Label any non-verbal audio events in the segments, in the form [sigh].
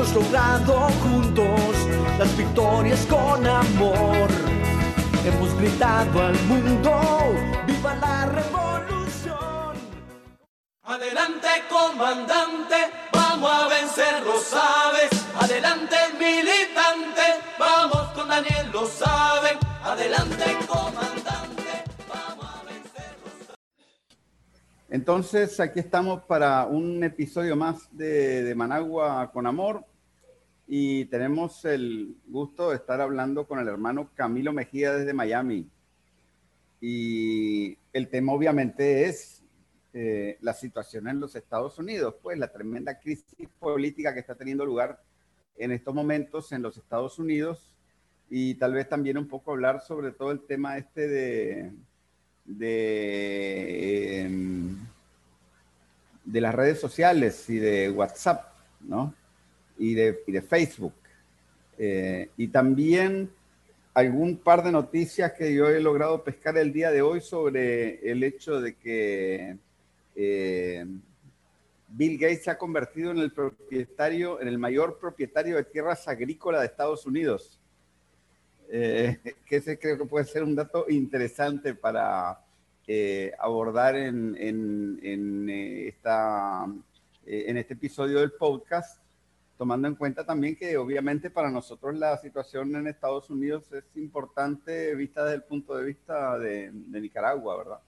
Hemos logrado juntos las victorias con amor. Hemos gritado al mundo, viva la revolución. Adelante comandante, vamos a vencer, lo sabes. Adelante militante, vamos con Daniel, lo saben. Adelante comandante. Entonces, aquí estamos para un episodio más de, Managua con Amor y tenemos el gusto de estar hablando con el hermano Camilo Mejía desde Miami. Y el tema obviamente es eh, la situación en los Estados Unidos, pues la tremenda crisis política que está teniendo lugar en estos momentos en los Estados Unidos y tal vez también un poco hablar sobre todo el tema este de de, em, de las redes sociales y de WhatsApp, ¿no? Y de, Facebook. Eh, y también algún par de noticias que yo he logrado pescar el día de hoy sobre el hecho de que eh, Bill Gates se ha convertido en el propietario, en el mayor propietario de tierras agrícolas de Estados Unidos. Eh, [laughs] que ese creo que puede ser un dato interesante para abordar en, en, esta, en este episodio del podcast, tomando en cuenta también que obviamente para nosotros la situación en Estados Unidos es importante vista desde el punto de vista de, Nicaragua, ¿verdad?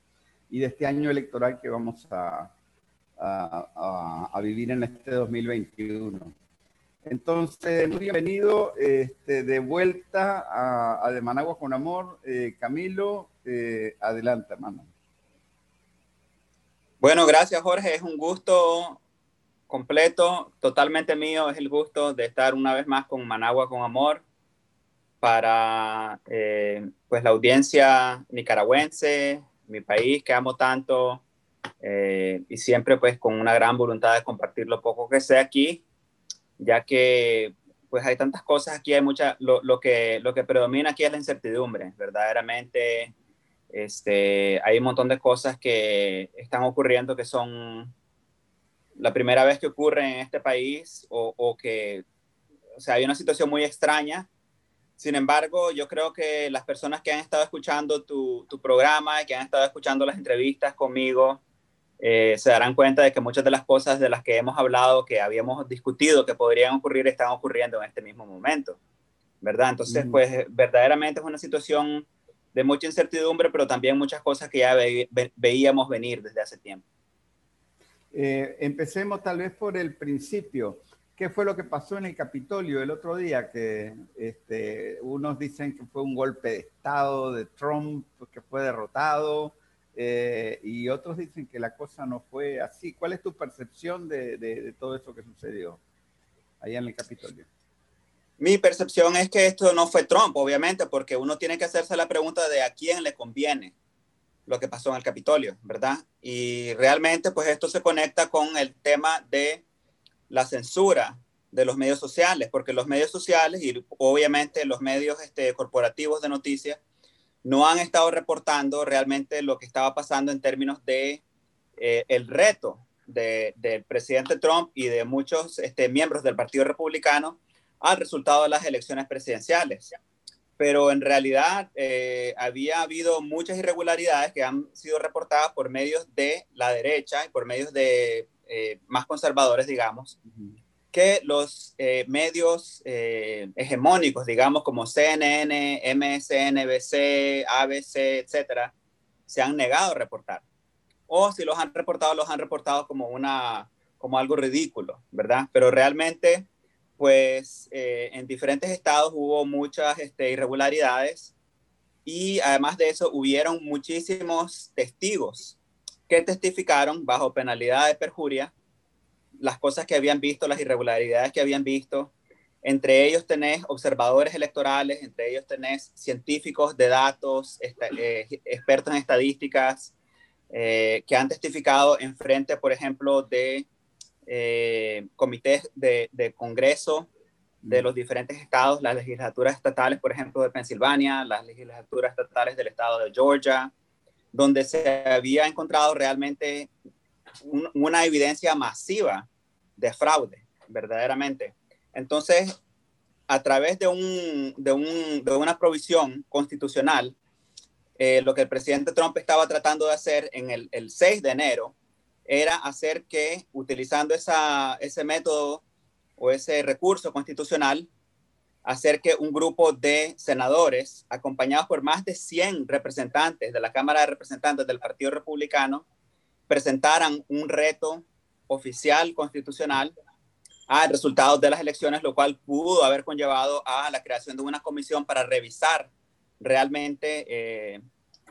Y de este año electoral que vamos a, a, a vivir en este 2021. Entonces, muy bienvenido este, de vuelta a, De Managua con Amor. Eh, Camilo, eh, adelante, hermano. Bueno, gracias, Jorge. Es un gusto completo, totalmente mío. Es el gusto de estar una vez más con Managua con Amor para eh, pues la audiencia nicaragüense, mi país que amo tanto y siempre pues con una gran voluntad de compartir lo poco que sé aquí ya que pues hay tantas cosas aquí, hay mucha, lo, lo, que, lo que predomina aquí es la incertidumbre, verdaderamente este, hay un montón de cosas que están ocurriendo que son la primera vez que ocurren en este país o, o que, o sea, hay una situación muy extraña. Sin embargo, yo creo que las personas que han estado escuchando tu, tu programa y que han estado escuchando las entrevistas conmigo, eh, se darán cuenta de que muchas de las cosas de las que hemos hablado, que habíamos discutido que podrían ocurrir, están ocurriendo en este mismo momento, ¿verdad? Entonces, pues verdaderamente es una situación de mucha incertidumbre, pero también muchas cosas que ya veíamos venir desde hace tiempo. Eh, empecemos tal vez por el principio. ¿Qué fue lo que pasó en el Capitolio el otro día? Que este, unos dicen que fue un golpe de Estado de Trump, que fue derrotado. Eh, y otros dicen que la cosa no fue así. ¿Cuál es tu percepción de, de, todo eso que sucedió allá en el Capitolio? Mi percepción es que esto no fue Trump, obviamente, porque uno tiene que hacerse la pregunta de a quién le conviene lo que pasó en el Capitolio, ¿verdad? Y realmente, pues esto se conecta con el tema de la censura de los medios sociales, porque los medios sociales y obviamente los medios este, corporativos de noticias no han estado reportando realmente lo que estaba pasando en términos de eh, el reto del presidente Trump y de muchos este, miembros del Partido Republicano al resultado de las elecciones presidenciales. Pero en realidad eh, había habido muchas irregularidades que han sido reportadas por medios de la derecha y por medios de eh, más conservadores, digamos, que los eh, medios eh, hegemónicos, digamos, como CNN, MSNBC, ABC, etcétera, se han negado a reportar. O si los han reportado, los han reportado como, una, como algo ridículo, ¿verdad? Pero realmente, pues eh, en diferentes estados hubo muchas este, irregularidades y además de eso hubieron muchísimos testigos que testificaron bajo penalidad de perjuria las cosas que habían visto, las irregularidades que habían visto. Entre ellos tenés observadores electorales, entre ellos tenés científicos de datos, eh, expertos en estadísticas, eh, que han testificado en frente, por ejemplo, de eh, comités de, de, Congreso de los diferentes estados, las legislaturas estatales, por ejemplo, de Pensilvania, las legislaturas estatales del estado de Georgia, donde se había encontrado realmente una evidencia masiva de fraude, verdaderamente. Entonces, a través de, un, de, un, de una provisión constitucional, eh, lo que el presidente Trump estaba tratando de hacer en el, el 6 de enero era hacer que, utilizando ese método o ese recurso constitucional, hacer que un grupo de senadores, acompañados por más de 100 representantes de la Cámara de Representantes del Partido Republicano, presentaran un reto oficial constitucional a resultados de las elecciones, lo cual pudo haber conllevado a la creación de una comisión para revisar realmente eh,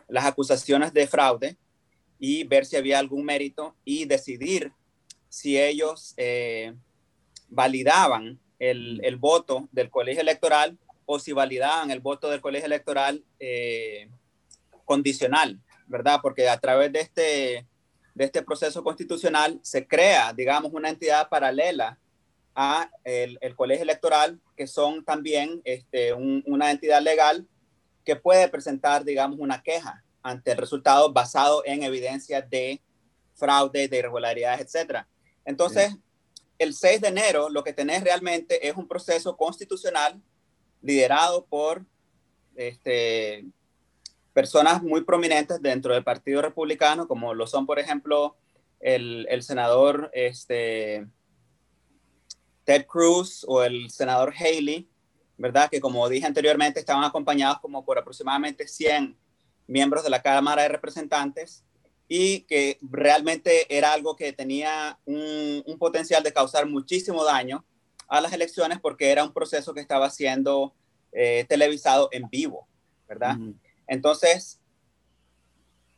las acusaciones de fraude y ver si había algún mérito y decidir si ellos eh, validaban el, el, voto del colegio electoral o si validaban el voto del colegio electoral eh, condicional, ¿verdad? Porque a través de este, de este proceso constitucional se crea, digamos, una entidad paralela a el, el colegio electoral, que son también este, una entidad legal que puede presentar, digamos, una queja ante el resultado basado en evidencia de fraude, de irregularidades, etc. Entonces, el 6 de enero lo que tenés realmente es un proceso constitucional liderado por este, personas muy prominentes dentro del Partido Republicano, como lo son, por ejemplo, el, el senador este, Ted Cruz o el senador Haley, ¿verdad? Que como dije anteriormente, estaban acompañados como por aproximadamente 100 miembros de la Cámara de Representantes y que realmente era algo que tenía un, un potencial de causar muchísimo daño a las elecciones porque era un proceso que estaba siendo eh, televisado en vivo, ¿verdad? Entonces,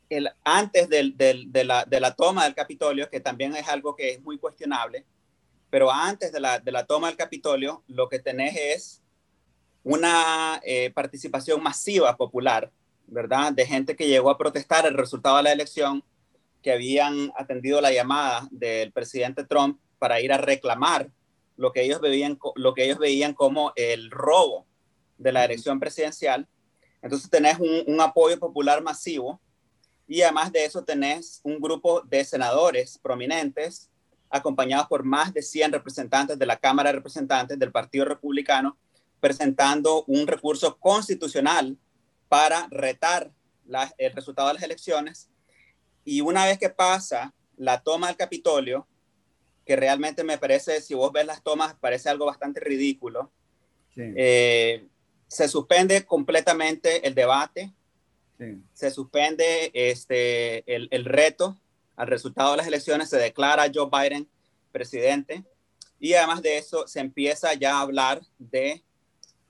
el, antes del, del, de, la, de, la, toma del Capitolio, que también es algo que es muy cuestionable, pero antes de la, de la toma del Capitolio, lo que tenés es una eh, participación masiva popular, ¿verdad? De gente que llegó a protestar el resultado de la elección, que habían atendido la llamada del presidente Trump para ir a reclamar lo que ellos veían, lo que ellos veían como el robo de la elección presidencial entonces tenés un, apoyo popular masivo y además de eso tenés un grupo de senadores prominentes acompañados por más de 100 representantes de la Cámara de Representantes del Partido Republicano presentando un recurso constitucional para retar el resultado de las elecciones. Y una vez que pasa la toma del Capitolio, que realmente me parece, si vos ves las tomas, parece algo bastante ridículo. Sí. Eh, se suspende completamente el debate, se suspende este, el, el, reto al resultado de las elecciones, se declara Joe Biden presidente y además de eso se empieza ya a hablar de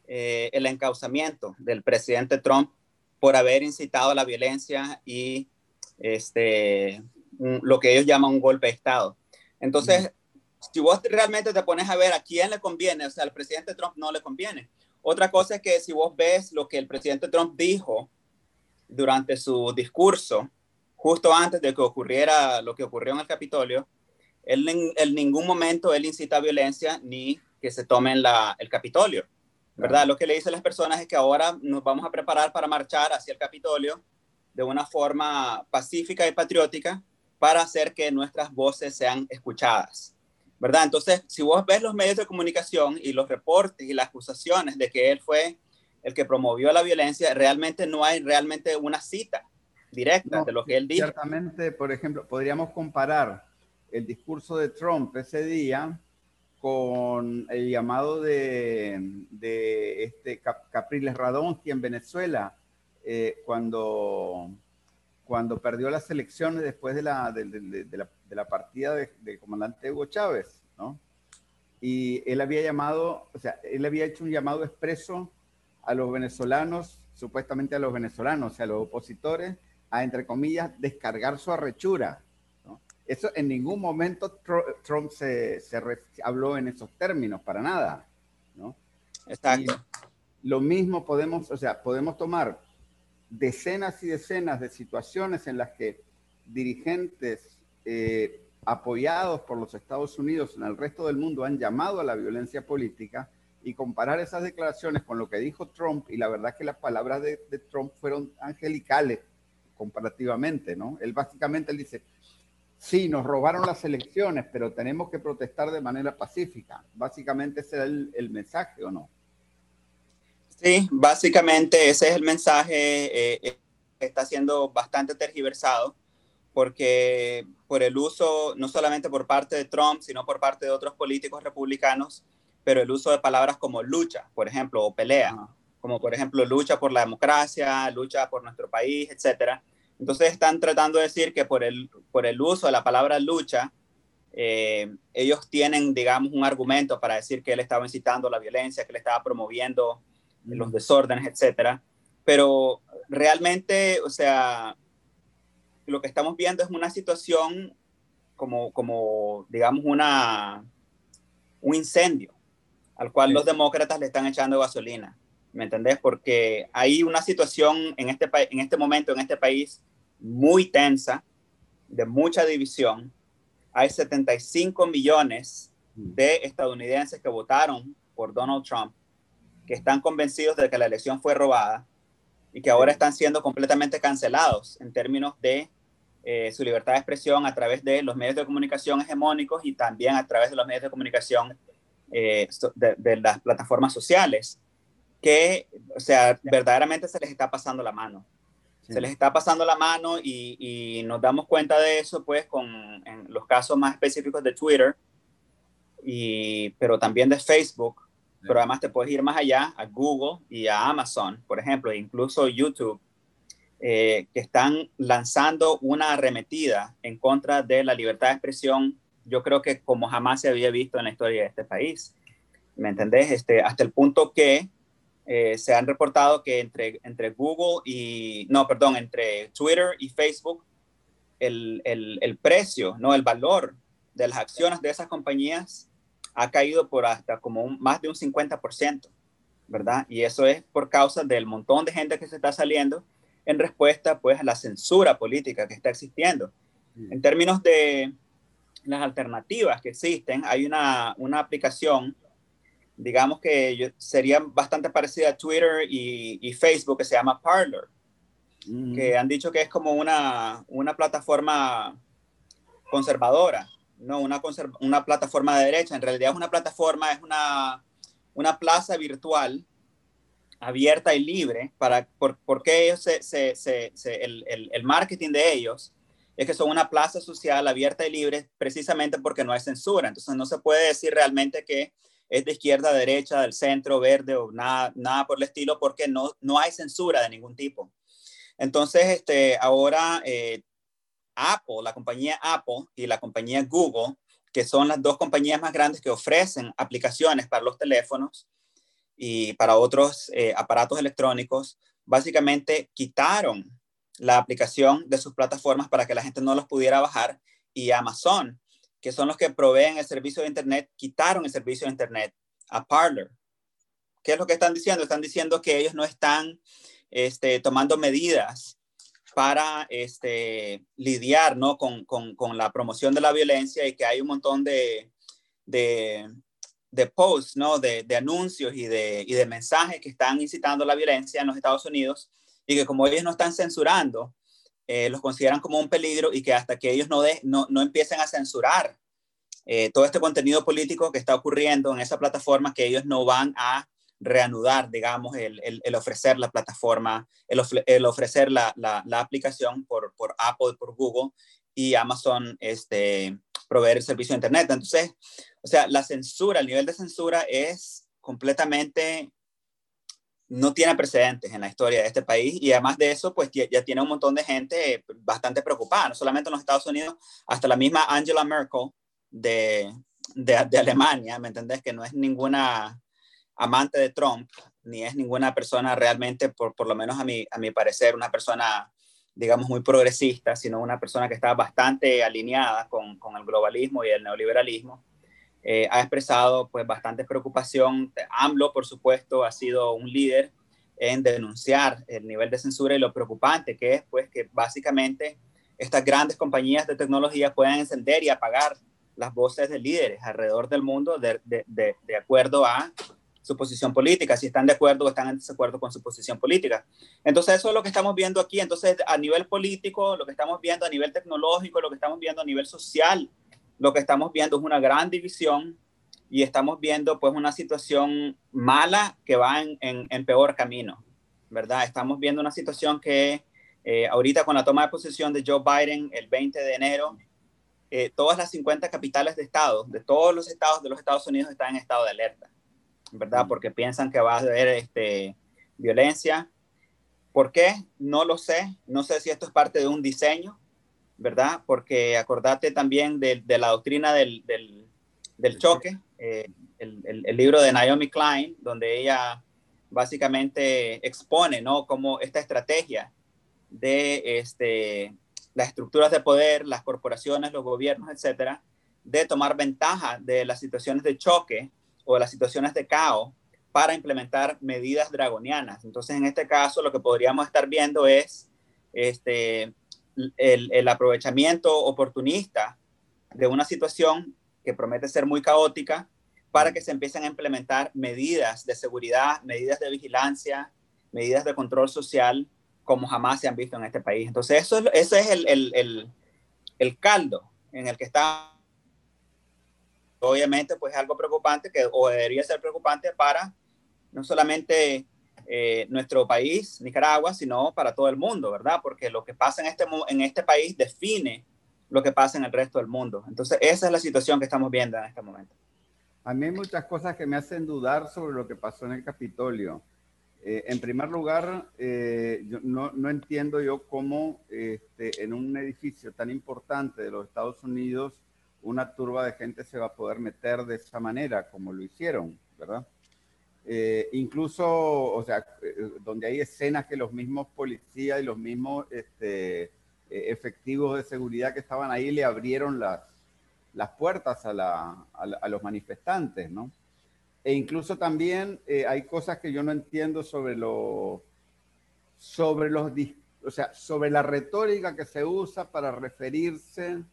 eh, el encauzamiento del presidente Trump por haber incitado a la violencia y este, un, lo que ellos llaman un golpe de Estado. Entonces, si vos realmente te pones a ver a quién le conviene, o sea, al presidente Trump no le conviene, otra cosa es que si vos ves lo que el presidente Trump dijo durante su discurso, justo antes de que ocurriera lo que ocurrió en el Capitolio, él en, ningún momento él incita a violencia ni que se tomen la, el Capitolio, ¿verdad? Lo que le dice a las personas es que ahora nos vamos a preparar para marchar hacia el Capitolio de una forma pacífica y patriótica para hacer que nuestras voces sean escuchadas. ¿verdad? Entonces, si vos ves los medios de comunicación y los reportes y las acusaciones de que él fue el que promovió la violencia, realmente no hay realmente una cita directa no, de lo que él dijo. Ciertamente, por ejemplo, podríamos comparar el discurso de Trump ese día con el llamado de, este Capriles Radonsky en Venezuela, eh, cuando, cuando perdió las elecciones después de la, de, de, la partida del de comandante Hugo Chávez, ¿no? Y él había llamado, o sea, él había hecho un llamado expreso a los venezolanos, supuestamente a los venezolanos, o sea, a los opositores, a, entre comillas, descargar su arrechura. Eso en ningún momento Trump se, se habló en esos términos, para nada, ¿no? Exacto. lo mismo podemos, o sea, podemos tomar decenas y decenas de situaciones en las que dirigentes eh, apoyados por los Estados Unidos en el resto del mundo han llamado a la violencia política y comparar esas declaraciones con lo que dijo Trump y la verdad que las palabras de, Trump fueron angelicales comparativamente, ¿no? Él básicamente él dice, sí, nos robaron las elecciones, pero tenemos que protestar de manera pacífica. Básicamente ese es el, mensaje, ¿o no? Sí, básicamente ese es el mensaje. Eh, eh, está siendo bastante tergiversado porque por el uso, no solamente por parte de Trump, sino por parte de otros políticos republicanos, pero el uso de palabras como lucha, por ejemplo, o pelea, como por ejemplo lucha por la democracia, lucha por nuestro país, etc. Entonces están tratando de decir que por el, por el uso de la palabra lucha, eh, ellos tienen, digamos, un argumento para decir que él estaba incitando la violencia, que él estaba promoviendo los desórdenes, etc. Pero realmente, o sea, lo que estamos viendo es una situación como, como digamos, una, un incendio al cual los demócratas le están echando gasolina. ¿Me entendés? Porque hay una situación en este, en este momento, en este país, muy tensa, de mucha división. Hay 75 millones de estadounidenses que votaron por Donald Trump, que están convencidos de que la elección fue robada y que ahora están siendo completamente cancelados en términos de eh, su libertad de expresión a través de los medios de comunicación hegemónicos y también a través de los medios de comunicación eh, de, las plataformas sociales, que, o sea, verdaderamente se les está pasando la mano. Se les está pasando la mano y, y, nos damos cuenta de eso, pues, con en los casos más específicos de Twitter, y, pero también de Facebook, pero además te puedes ir más allá a Google y a Amazon, por ejemplo, e incluso YouTube, eh, que están lanzando una arremetida en contra de la libertad de expresión, yo creo que como jamás se había visto en la historia de este país. ¿Me entendés? Este, hasta el punto que eh, se han reportado que entre, entre Google y, no, perdón, entre Twitter y Facebook, el, el, el precio, no, el valor de las acciones de esas compañías ha caído por hasta como más de un 50%, ¿verdad? Y eso es por causa del montón de gente que se está saliendo en respuesta pues a la censura política que está existiendo. En términos de las alternativas que existen, hay una, una aplicación, digamos que sería bastante parecida a Twitter y, y Facebook, que se llama Parler, que han dicho que es como una, una plataforma conservadora, no una, una plataforma de derecha, en realidad es una plataforma, es una, una plaza virtual abierta y libre, para, por, porque ellos se, se, se, el, el, el, marketing de ellos es que son una plaza social abierta y libre precisamente porque no hay censura. Entonces no se puede decir realmente que es de izquierda, derecha, del centro, verde o nada, nada por el estilo porque no, no hay censura de ningún tipo. Entonces, este, ahora eh, Apple, la compañía Apple y la compañía Google, que son las dos compañías más grandes que ofrecen aplicaciones para los teléfonos, y para otros eh, aparatos electrónicos, básicamente quitaron la aplicación de sus plataformas para que la gente no los pudiera bajar y Amazon, que son los que proveen el servicio de Internet, quitaron el servicio de Internet a Parler. ¿Qué es lo que están diciendo? Están diciendo que ellos no están este, tomando medidas para este, lidiar ¿no? con, con, con, la promoción de la violencia y que hay un montón de, de de posts, ¿no? De, de anuncios y de, y de, mensajes que están incitando la violencia en los Estados Unidos y que como ellos no están censurando, eh, los consideran como un peligro y que hasta que ellos no, de, no, no empiecen a censurar eh, todo este contenido político que está ocurriendo en esa plataforma, que ellos no van a reanudar, digamos, el, el, el ofrecer la plataforma, el, el ofrecer la, la, la, aplicación por, por Apple, por Google y Amazon, este, proveer el servicio de Internet. Entonces, o sea, la censura, el nivel de censura es completamente, no tiene precedentes en la historia de este país y además de eso, pues ya, tiene un montón de gente bastante preocupada, no solamente en los Estados Unidos, hasta la misma Angela Merkel de, de, de Alemania, ¿me entendés? Que no es ninguna amante de Trump, ni es ninguna persona realmente, por, por lo menos a mi, a mi parecer, una persona digamos, muy progresista, sino una persona que está bastante alineada con, con el globalismo y el neoliberalismo. Eh, ha expresado pues bastante preocupación. AMLO, por supuesto, ha sido un líder en denunciar el nivel de censura y lo preocupante que es pues que básicamente estas grandes compañías de tecnología puedan encender y apagar las voces de líderes alrededor del mundo de, de, de, de acuerdo a su posición política, si están de acuerdo o están en desacuerdo con su posición política. Entonces, eso es lo que estamos viendo aquí. Entonces, a nivel político, lo que estamos viendo a nivel tecnológico, lo que estamos viendo a nivel social, lo que estamos viendo es una gran división y estamos viendo pues una situación mala que va en, en, peor camino, ¿verdad? Estamos viendo una situación que eh, ahorita con la toma de posesión de Joe Biden el 20 de enero, eh, todas las 50 capitales de estados, de todos los estados de los Estados Unidos están en estado de alerta. ¿verdad? Porque piensan que va a haber este, violencia. ¿Por qué? No lo sé. No sé si esto es parte de un diseño, ¿verdad? Porque acordate también de, de la doctrina del, del, del choque, eh, el, el, el, libro de Naomi Klein, donde ella básicamente expone, ¿no? Como esta estrategia de este, las estructuras de poder, las corporaciones, los gobiernos, etcétera, de tomar ventaja de las situaciones de choque o de las situaciones de caos para implementar medidas dragonianas. Entonces, en este caso, lo que podríamos estar viendo es este, el, el aprovechamiento oportunista de una situación que promete ser muy caótica para que se empiecen a implementar medidas de seguridad, medidas de vigilancia, medidas de control social como jamás se han visto en este país. Entonces, eso, eso es el, el, el, el caldo en el que está obviamente pues es algo preocupante que, o debería ser preocupante para no solamente eh, nuestro país, Nicaragua, sino para todo el mundo, ¿verdad? Porque lo que pasa en este, en este país define lo que pasa en el resto del mundo. Entonces, esa es la situación que estamos viendo en este momento. A mí hay muchas cosas que me hacen dudar sobre lo que pasó en el Capitolio. Eh, en primer lugar, eh, no, no, entiendo yo cómo este, en un edificio tan importante de los Estados Unidos una turba de gente se va a poder meter de esa manera, como lo hicieron, ¿verdad? Eh, incluso, o sea, eh, donde hay escenas que los mismos policías y los mismos este, eh, efectivos de seguridad que estaban ahí le abrieron las, las puertas a, la, a, a los manifestantes, ¿no? E incluso también eh, hay cosas que yo no entiendo sobre, lo, sobre los, o sea, sobre la retórica que se usa para referirse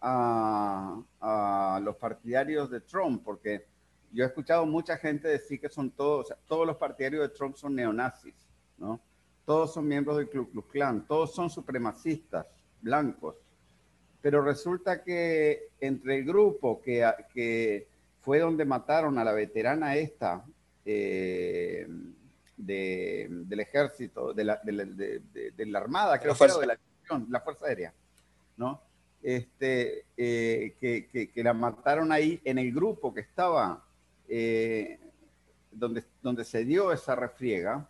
a, a, los partidarios de Trump, porque yo he escuchado mucha gente decir que son todos, o sea, todos los partidarios de Trump son neonazis, ¿no? Todos son miembros del Ku Klux Klan, todos son supremacistas blancos. Pero resulta que entre el grupo que, que fue donde mataron a la veterana esta eh, de, del ejército, de la, de, de, de la Armada, creo que de la, la Fuerza Aérea, ¿no? este, eh, que, que, que, la mataron ahí en el grupo que estaba, eh, donde, donde se dio esa refriega.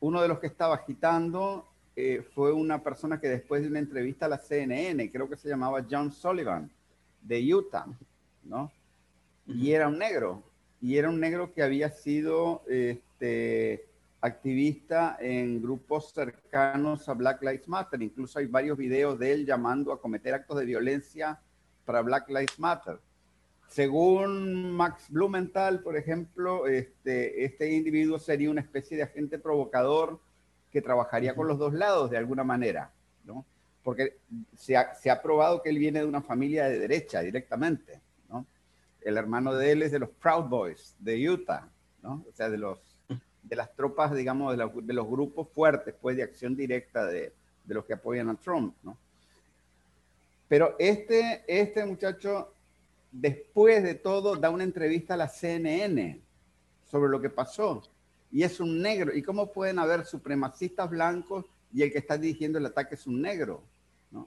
Uno de los que estaba agitando eh, fue una persona que después de una entrevista a la CNN, creo que se llamaba John Sullivan, de Utah, ¿no? Y era un negro, y era un negro que había sido este, activista en grupos cercanos a Black Lives Matter. Incluso hay varios videos de él llamando a cometer actos de violencia para Black Lives Matter. Según Max Blumenthal, por ejemplo, este, este individuo sería una especie de agente provocador que trabajaría con los dos lados de alguna manera, ¿no? Porque se ha, se ha probado que él viene de una familia de derecha directamente, ¿no? El hermano de él es de los Proud Boys de Utah, ¿no? O sea, de los de las tropas, digamos, de, la, de, los grupos fuertes, pues, de acción directa de, de, los que apoyan a Trump, ¿no? Pero este, este muchacho, después de todo, da una entrevista a la CNN sobre lo que pasó. Y es un negro. ¿Y cómo pueden haber supremacistas blancos y el que está dirigiendo el ataque es un negro?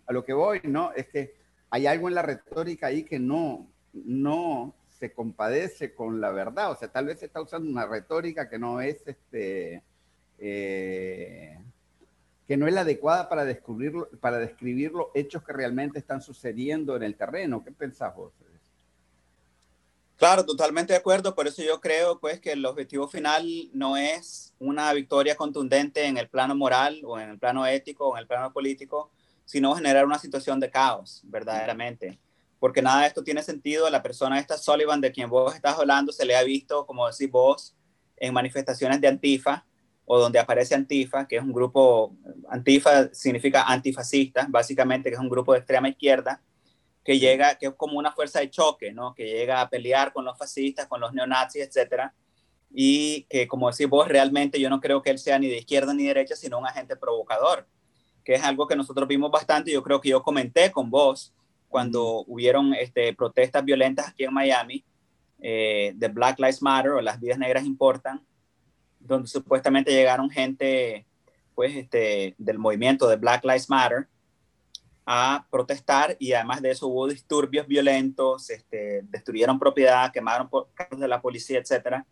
A lo que voy, ¿no? Es que hay algo en la retórica ahí que no, no se compadece con la verdad, o sea, tal vez se está usando una retórica que no es este, eh, que no es la adecuada para descubrir, para describir los hechos que realmente están sucediendo en el terreno. ¿Qué pensás vos? Claro, totalmente de acuerdo. Por eso yo creo pues que el objetivo final no es una victoria contundente en el plano moral o en el plano ético o en el plano político, sino generar una situación de caos, verdaderamente. Porque nada de esto tiene sentido. La persona esta Sullivan de quien vos estás hablando se le ha visto, como decís vos, en manifestaciones de Antifa o donde aparece Antifa, que es un grupo, Antifa significa antifascista, básicamente que es un grupo de extrema izquierda, que llega, que es como una fuerza de choque, ¿no? Que llega a pelear con los fascistas, con los neonazis, etcétera. Y que, como decís vos, realmente yo no creo que él sea ni de izquierda ni derecha, sino un agente provocador, que es algo que nosotros vimos bastante. Yo creo que yo comenté con vos cuando hubieron este, protestas violentas aquí en Miami eh, de Black Lives Matter o Las Vidas Negras Importan, donde supuestamente llegaron gente pues, este, del movimiento de Black Lives Matter a protestar y además de eso hubo disturbios violentos, este, destruyeron propiedad, quemaron carros de la policía, etc.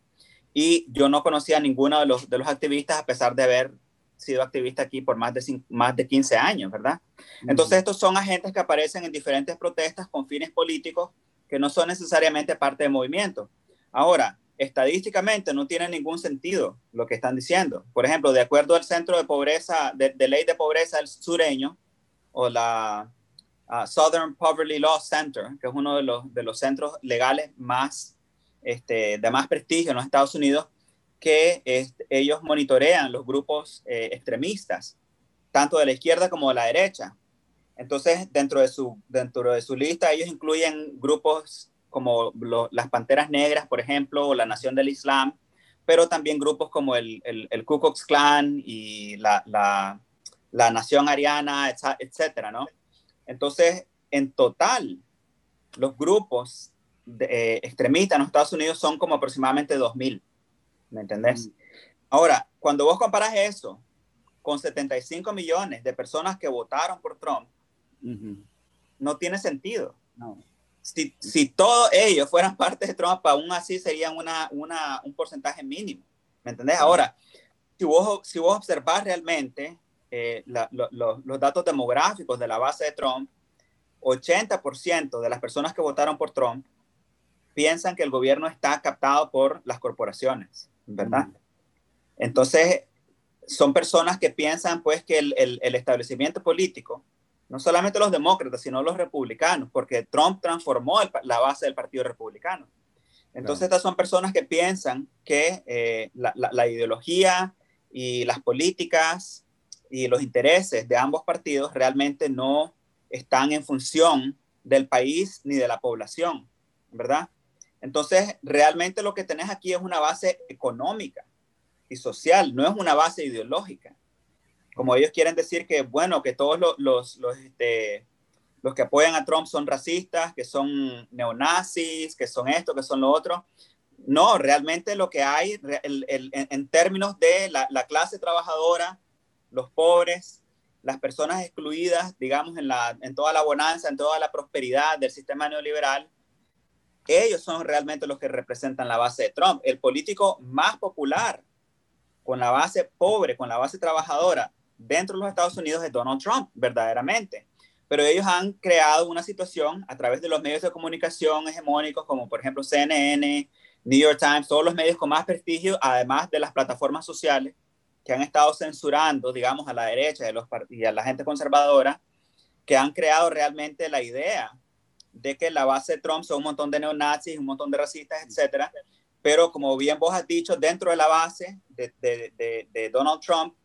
Y yo no conocía a ninguno de los, de los activistas a pesar de haber sido activista aquí por más de, más de 15 años, ¿verdad? Entonces estos son agentes que aparecen en diferentes protestas con fines políticos que no son necesariamente parte del movimiento. Ahora, estadísticamente no tiene ningún sentido lo que están diciendo. Por ejemplo, de acuerdo al Centro de Pobreza, de, de Ley de Pobreza del Sureño, o la uh, Southern Poverty Law Center, que es uno de los, de los centros legales más, este, de más prestigio en los Estados Unidos, que ellos monitorean los grupos eh, extremistas, tanto de la izquierda como de la derecha. Entonces, dentro de su, dentro de su lista, ellos incluyen grupos como las Panteras Negras, por ejemplo, o la Nación del Islam, pero también grupos como el, el, el Ku Klux Klan y la, la la nación ariana, etcétera, ¿no? Entonces, en total, los grupos de, eh, extremistas en los Estados Unidos son como aproximadamente 2.000, ¿me entendés? Mm. Ahora, cuando vos comparas eso con 75 millones de personas que votaron por Trump, no tiene sentido. No. Si, si, todos ellos fueran parte de Trump, aún así serían una, una, un porcentaje mínimo, ¿me entendés? Ahora, si vos, si vos observás realmente eh, los datos demográficos de la base de Trump, 80% de las personas que votaron por Trump piensan que el gobierno está captado por las corporaciones, ¿verdad? Entonces, son personas que piensan pues que el, el, establecimiento político, no solamente los demócratas, sino los republicanos, porque Trump transformó la base del Partido Republicano. Entonces, estas son personas que piensan que eh, la, la, ideología y las políticas y los intereses de ambos partidos realmente no están en función del país ni de la población, ¿verdad? Entonces, realmente lo que tenés aquí es una base económica y social, no es una base ideológica. Como ellos quieren decir que, bueno, que todos los, los, los, este, los que apoyan a Trump son racistas, que son neonazis, que son esto, que son lo otro. No, realmente lo que hay en, términos de la clase trabajadora, los pobres, las personas excluidas, digamos, en, la, en toda la bonanza, en toda la prosperidad del sistema neoliberal, ellos son realmente los que representan la base de Trump. El político más popular con la base pobre, con la base trabajadora dentro de los Estados Unidos es Donald Trump, verdaderamente. Pero ellos han creado una situación a través de los medios de comunicación hegemónicos, como por ejemplo CNN, New York Times, todos los medios con más prestigio, además de las plataformas sociales, que han estado censurando, digamos, a la derecha y, los, y a la gente conservadora, que han creado realmente la idea de que la base de Trump son un montón de neonazis, un montón de racistas, etcétera. Pero como bien vos has dicho, dentro de la base de, de, de, Donald Trump,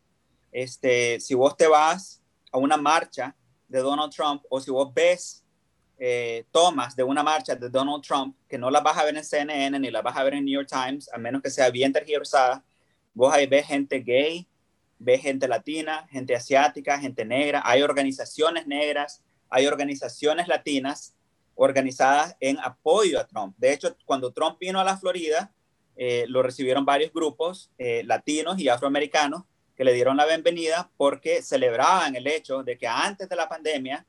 este, si vos te vas a una marcha de Donald Trump o si vos ves eh, tomas de una marcha de Donald Trump, que no la vas a ver en CNN ni la vas a ver en New York Times, a menos que sea bien tergiversada, Vos ahí ves gente gay, ves gente latina, gente asiática, gente negra, hay organizaciones negras, hay organizaciones latinas organizadas en apoyo a Trump. De hecho, cuando Trump vino a la Florida, eh, lo recibieron varios grupos eh, latinos y afroamericanos que le dieron la bienvenida porque celebraban el hecho de que antes de la pandemia,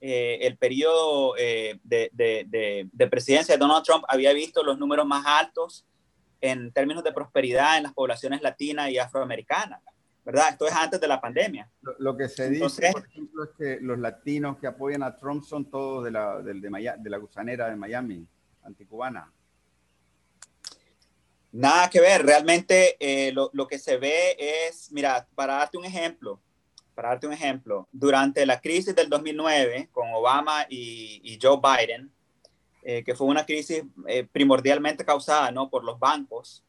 eh, el periodo de, de, de, presidencia de Donald Trump había visto los números más altos en términos de prosperidad en las poblaciones latinas y afroamericanas, ¿verdad? Esto es antes de la pandemia. Lo, que se dice, por ejemplo, es que los latinos que apoyan a Trump son todos de la, de, de, la gusanera de Miami, anticubana. Nada que ver, realmente eh, lo, lo, que se ve es, mira, para darte un ejemplo, para darte un ejemplo, durante la crisis del 2009 con Obama y, y Joe Biden, eh, que fue una crisis eh, primordialmente causada ¿no? por los bancos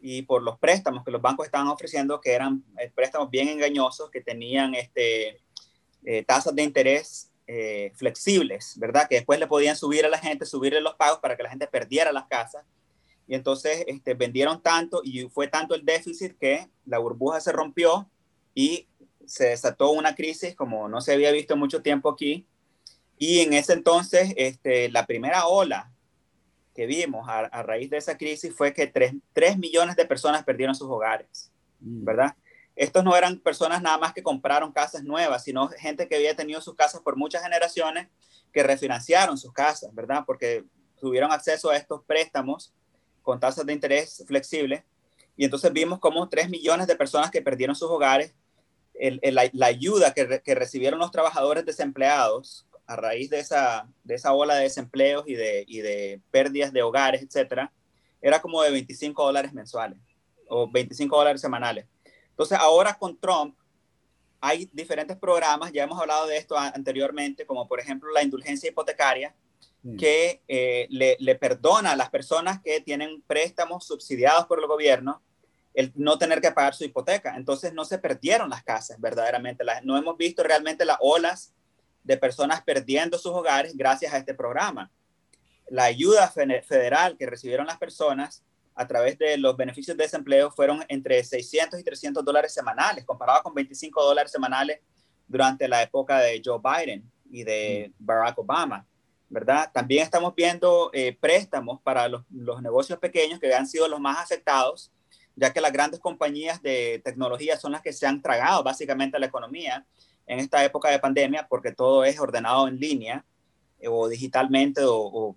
y por los préstamos que los bancos estaban ofreciendo, que eran eh, préstamos bien engañosos, que tenían este, tasas de interés flexibles, ¿verdad? Que después le podían subir a la gente, subirle los pagos para que la gente perdiera las casas. Y entonces este, vendieron tanto y fue tanto el déficit que la burbuja se rompió y se desató una crisis como no se había visto mucho tiempo aquí y en ese entonces, este, la primera ola que vimos a, raíz de esa crisis fue que 3, millones de personas perdieron sus hogares, mm. ¿verdad? Estos no eran personas nada más que compraron casas nuevas, sino gente que había tenido sus casas por muchas generaciones que refinanciaron sus casas, ¿verdad? Porque tuvieron acceso a estos préstamos con tasas de interés flexibles. Y entonces vimos como 3 millones de personas que perdieron sus hogares, la, ayuda que, que recibieron los trabajadores desempleados a raíz de esa, de esa ola de desempleos y de, y de pérdidas de hogares, etcétera, era como de 25 dólares mensuales o 25 dólares semanales. Entonces, ahora con Trump hay diferentes programas, ya hemos hablado de esto anteriormente, como por ejemplo la indulgencia hipotecaria, mm. que eh, le, le, perdona a las personas que tienen préstamos subsidiados por el gobierno el no tener que pagar su hipoteca. Entonces no se perdieron las casas verdaderamente. no hemos visto realmente las olas de personas perdiendo sus hogares gracias a este programa. La ayuda federal que recibieron las personas a través de los beneficios de desempleo fueron entre 600 y 300 dólares semanales, comparado con 25 dólares semanales durante la época de Joe Biden y de mm. Barack Obama, ¿verdad? También estamos viendo eh, préstamos para los, los, negocios pequeños que han sido los más afectados, ya que las grandes compañías de tecnología son las que se han tragado básicamente la economía en esta época de pandemia porque todo es ordenado en línea eh, o digitalmente o,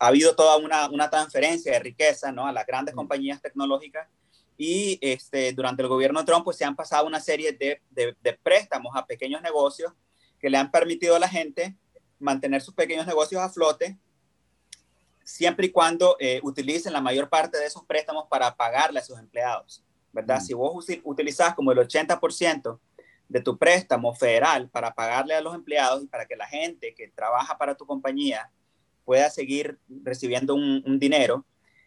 ha habido toda una, una, transferencia de riqueza ¿no? a las grandes compañías tecnológicas y este, durante el gobierno de Trump pues, se han pasado una serie de, de, préstamos a pequeños negocios que le han permitido a la gente mantener sus pequeños negocios a flote siempre y cuando eh, utilicen la mayor parte de esos préstamos para pagarle a sus empleados, ¿verdad? Mm. Si vos utilizás como el 80% de tu préstamo federal para pagarle a los empleados y para que la gente que trabaja para tu compañía pueda seguir recibiendo un, dinero,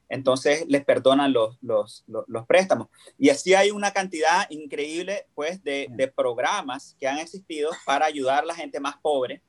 entonces les perdonan los, los, los, préstamos. Y así hay una cantidad increíble pues, de, de, programas que han existido para ayudar a la gente más pobre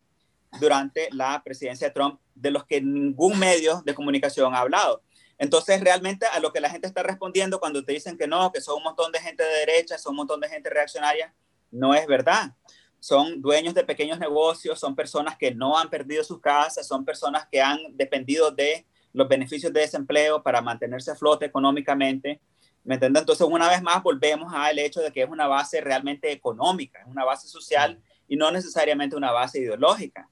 durante la presidencia de Trump, de los que ningún medio de comunicación ha hablado. Entonces, realmente a lo que la gente está respondiendo cuando te dicen que no, que son un montón de gente de derecha, son un montón de gente reaccionaria, no es verdad. Son dueños de pequeños negocios, son personas que no han perdido sus casas, son personas que han dependido de los beneficios de desempleo para mantenerse a flote económicamente. ¿Me entiendes? Entonces, una vez más, volvemos al hecho de que es una base realmente económica, es una base social y no necesariamente una base ideológica.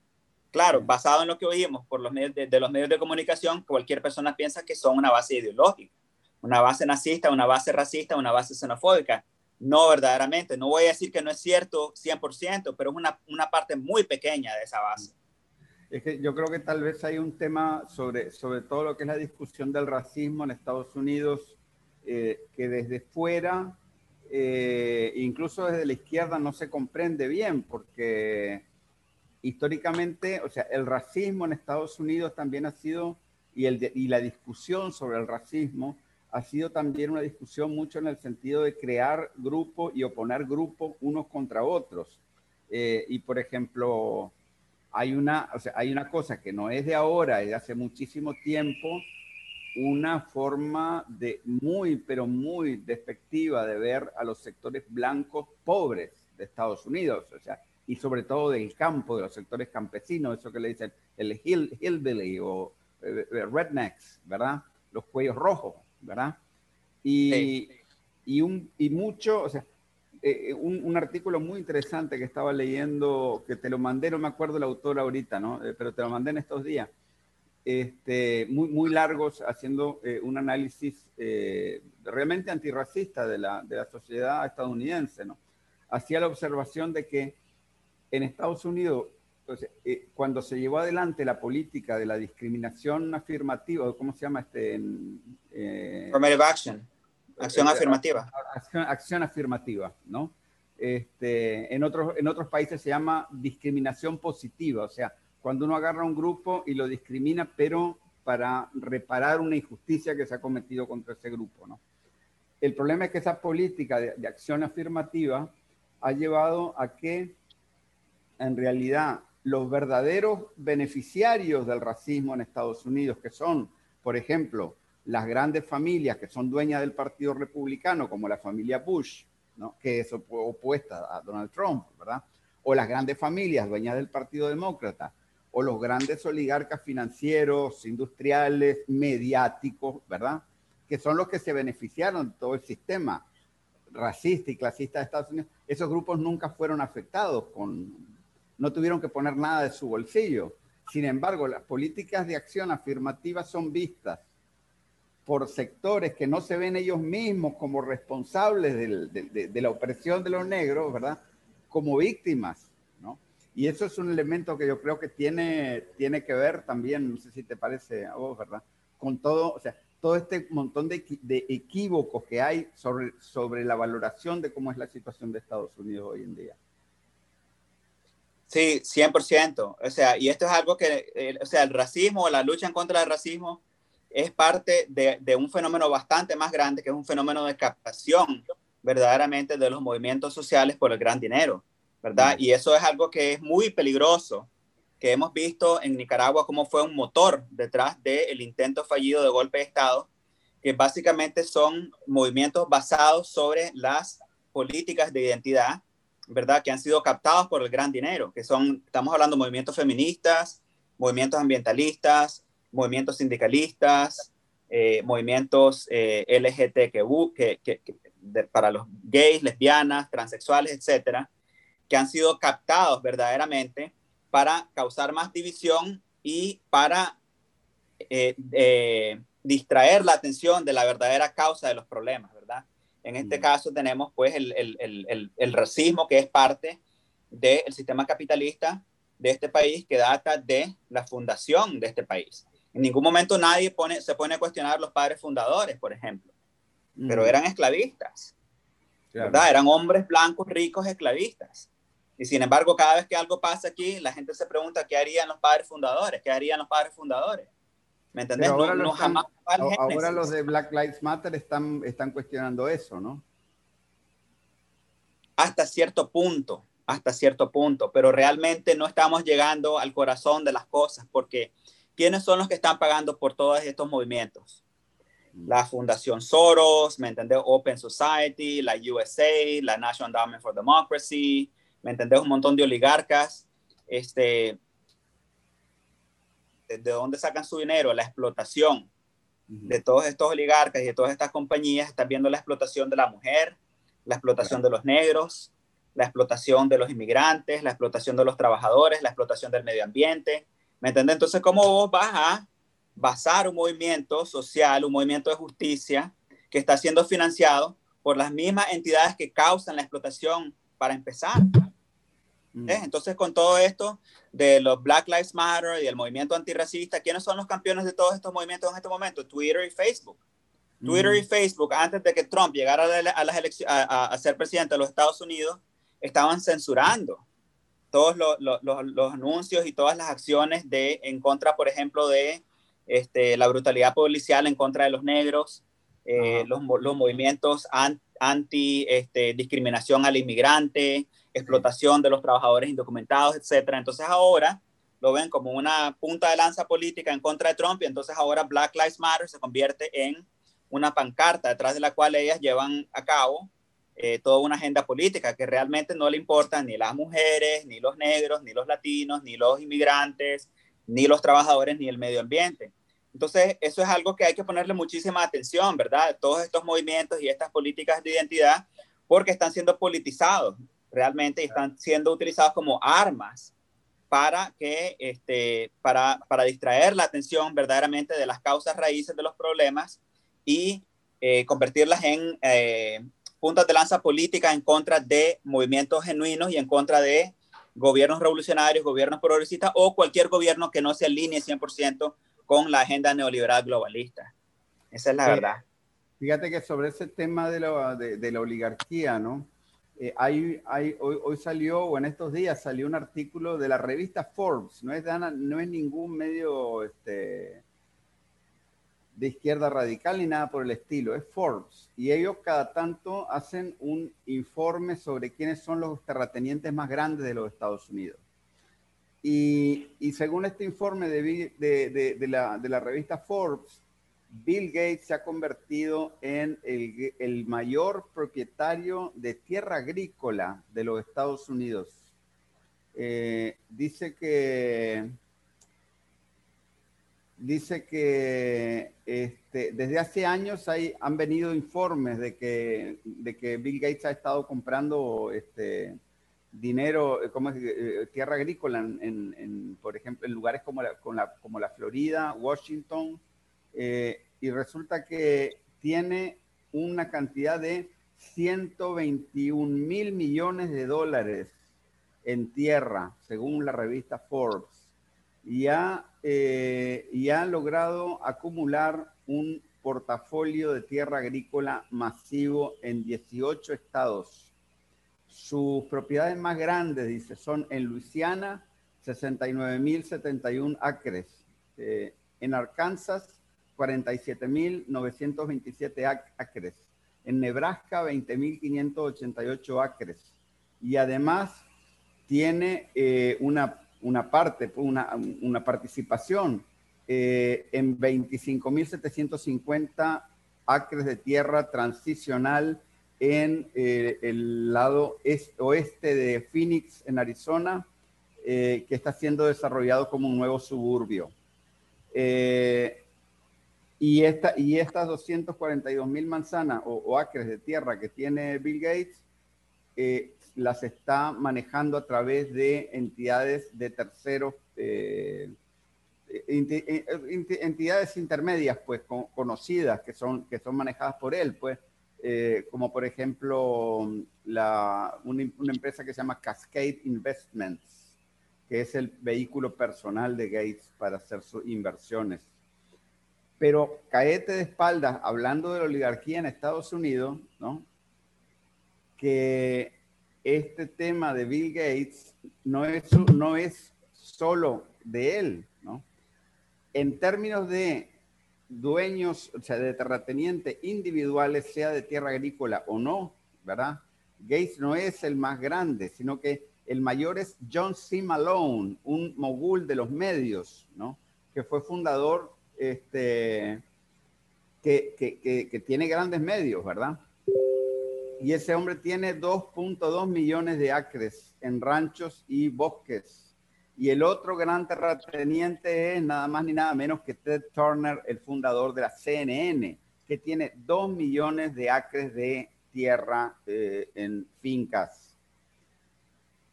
Claro, basado en lo que oímos por los medios de, de, los medios de comunicación, cualquier persona piensa que son una base ideológica, una base nazista, una base racista, una base xenofóbica. No, verdaderamente. No voy a decir que no es cierto 100%, pero es una, una parte muy pequeña de esa base. Es que yo creo que tal vez hay un tema sobre, sobre todo lo que es la discusión del racismo en Estados Unidos, eh, que desde fuera, eh, incluso desde la izquierda, no se comprende bien, porque históricamente, o sea, el racismo en Estados Unidos también ha sido, y, el y la discusión sobre el racismo ha sido también una discusión mucho en el sentido de crear grupos y oponer grupos unos contra otros. Eh, y por ejemplo, hay una, hay una cosa que no es de ahora, es de hace muchísimo tiempo, una forma de muy, pero muy despectiva de ver a los sectores blancos pobres de Estados Unidos, o sea, y sobre todo del campo, de los sectores campesinos, eso que le dicen el hill, hillbilly o eh, eh, rednecks, ¿verdad? Los cuellos rojos. ¿Verdad? Y, y, un, y mucho, o sea, eh, un, un, artículo muy interesante que estaba leyendo, que te lo mandé, no me acuerdo el autor ahorita, ¿no? Eh, pero te lo mandé en estos días, este, muy, muy largos, haciendo eh, un análisis realmente antirracista de la, de la sociedad estadounidense, ¿no? Hacía la observación de que en Estados Unidos Entonces, eh, cuando se llevó adelante la política de la discriminación afirmativa, ¿cómo se llama este? Eh, Affirmative action. Acción eh, afirmativa. Acción, afirmativa, ¿no? Este, en, otros, en otros países se llama discriminación positiva, o sea, cuando uno agarra a un grupo y lo discrimina, pero para reparar una injusticia que se ha cometido contra ese grupo, ¿no? El problema es que esa política de acción afirmativa ha llevado a que en realidad los verdaderos beneficiarios del racismo en Estados Unidos, que son, por ejemplo, las grandes familias que son dueñas del Partido Republicano, como la familia Bush, ¿no? que es opuesta a Donald Trump, ¿verdad? O las grandes familias dueñas del Partido Demócrata, o los grandes oligarcas financieros, industriales, mediáticos, ¿verdad? Que son los que se beneficiaron de todo el sistema racista y clasista de Estados Unidos. Esos grupos nunca fueron afectados con no tuvieron que poner nada de su bolsillo. Sin embargo, las políticas de acción afirmativa son vistas por sectores que no se ven ellos mismos como responsables de, la opresión de los negros, ¿verdad? Como víctimas, ¿no? Y eso es un elemento que yo creo que tiene, tiene que ver también, no sé si te parece a vos, ¿verdad? Con todo, o sea, todo este montón de, de equívocos que hay sobre, sobre la valoración de cómo es la situación de Estados Unidos hoy en día. Sí, 100%. O sea, y esto es algo que, o sea, el racismo, la lucha en contra del racismo es parte de, de, un fenómeno bastante más grande, que es un fenómeno de captación verdaderamente de los movimientos sociales por el gran dinero, ¿verdad? Mm. Y eso es algo que es muy peligroso, que hemos visto en Nicaragua como fue un motor detrás del intento fallido de golpe de Estado, que básicamente son movimientos basados sobre las políticas de identidad ¿verdad? Que han sido captados por el gran dinero, que son, estamos hablando de movimientos feministas, movimientos ambientalistas, movimientos sindicalistas, eh, movimientos eh, que, para los gays, lesbianas, transexuales, etcétera, que han sido captados verdaderamente para causar más división y para eh, eh, distraer la atención de la verdadera causa de los problemas. En este mm. caso tenemos pues el, el, el, el, racismo que es parte del sistema capitalista de este país que data de la fundación de este país. En ningún momento nadie pone, se pone a cuestionar los padres fundadores, por ejemplo, pero eran esclavistas, ¿verdad? Eran hombres blancos, ricos, esclavistas. Y sin embargo, cada vez que algo pasa aquí, la gente se pregunta qué harían los padres fundadores, qué harían los padres fundadores. ¿Me entendés? Ahora, no, jamás ahora los de Black Lives Matter están, están cuestionando eso, ¿no? Hasta cierto punto, hasta cierto punto, pero realmente no estamos llegando al corazón de las cosas porque ¿quiénes son los que están pagando por todos estos movimientos? Mm. La Fundación Soros, ¿me entendés? Open Society, la USA, la National Endowment for Democracy, ¿me entendés? Un montón de oligarcas. Este, de dónde sacan su dinero, la explotación de todos estos oligarcas y de todas estas compañías, están viendo la explotación de la mujer, la explotación de los negros, la explotación de los inmigrantes, la explotación de los trabajadores, la explotación del medio ambiente. ¿Me entiendes? Entonces, ¿cómo vos vas a basar un movimiento social, un movimiento de justicia que está siendo financiado por las mismas entidades que causan la explotación para empezar? Mm. ¿Eh? Entonces, con todo esto de los Black Lives Matter y el movimiento antirracista, ¿quiénes son los campeones de todos estos movimientos en este momento? Twitter y Facebook. Twitter y mm. Facebook, antes de que Trump llegara a, las elecciones, a, ser presidente de los Estados Unidos, estaban censurando todos los, anuncios y todas las acciones de, en contra, por ejemplo, de este, la brutalidad policial en contra de los negros, eh, los, los, movimientos anti, este, al inmigrante, explotación de los trabajadores indocumentados, etcétera. Entonces ahora lo ven como una punta de lanza política en contra de Trump y entonces ahora Black Lives Matter se convierte en una pancarta detrás de la cual ellas llevan a cabo eh, toda una agenda política que realmente no le importan ni las mujeres, ni los negros, ni los latinos, ni los inmigrantes, ni los trabajadores, ni el medio ambiente. Entonces, eso es algo que hay que ponerle muchísima atención, ¿verdad? Todos estos movimientos y estas políticas de identidad, porque están siendo politizados realmente están siendo utilizados como armas para que este para, para distraer la atención verdaderamente de las causas raíces de los problemas y eh, convertirlas en eh, puntas de lanza política en contra de movimientos genuinos y en contra de gobiernos revolucionarios, gobiernos progresistas o cualquier gobierno que no se alinee 100% con la agenda neoliberal globalista. Esa es la verdad. Fíjate que sobre ese tema de la, de, la oligarquía, ¿no? Eh, hay, hay, hoy, hoy, salió, o en estos días salió un artículo de la revista Forbes, no es, no es ningún medio este, de izquierda radical ni nada por el estilo, es Forbes. Y ellos cada tanto hacen un informe sobre quiénes son los terratenientes más grandes de los Estados Unidos. Y, y según este informe de, de, de, la, de, la, revista Forbes, Bill Gates se ha convertido en el, mayor propietario de tierra agrícola de los Estados Unidos. Eh, dice que dice que este, desde hace años hay, han venido informes de que, de que Bill Gates ha estado comprando este, dinero, como eh, tierra agrícola, en, por ejemplo, en lugares como la, como la Florida, Washington, eh, y resulta que tiene una cantidad de 121 mil millones de dólares en tierra, según la revista Forbes y ha, eh, y ha logrado acumular un portafolio de tierra agrícola masivo en 18 estados. Sus propiedades más grandes, dice, son en Luisiana, 69.071 acres. Eh, en Arkansas, 47.927 acres. En Nebraska, 20.588 acres. Y además tiene eh, una una parte, una, una participación eh, en 25.750 acres de tierra transicional en eh, el lado oeste de Phoenix, en Arizona, eh, que está siendo desarrollado como un nuevo suburbio. Y, esta, y estas 242 mil manzanas o, acres de tierra que tiene Bill Gates las está manejando a través de entidades de terceros, eh, entidades intermedias, pues, conocidas, que son, que son manejadas por él, pues, eh, como por ejemplo la, una, empresa que se llama Cascade Investments, que es el vehículo personal de Gates para hacer sus inversiones. Pero caete de espaldas, hablando de la oligarquía en Estados Unidos, ¿no? que este tema de Bill Gates no es, no es solo de él, ¿no? En términos de dueños, o sea, de terratenientes individuales, sea de tierra agrícola o no, ¿verdad? Gates no es el más grande, sino que el mayor es John C. Malone, un mogul de los medios, ¿no? Que fue fundador, este, que, que, que tiene grandes medios, ¿verdad? y ese hombre tiene 2.2 millones de acres en ranchos y bosques. Y el otro gran terrateniente es nada más ni nada menos que Ted Turner, el fundador de la CNN, que tiene 2 millones de acres de tierra eh, en fincas.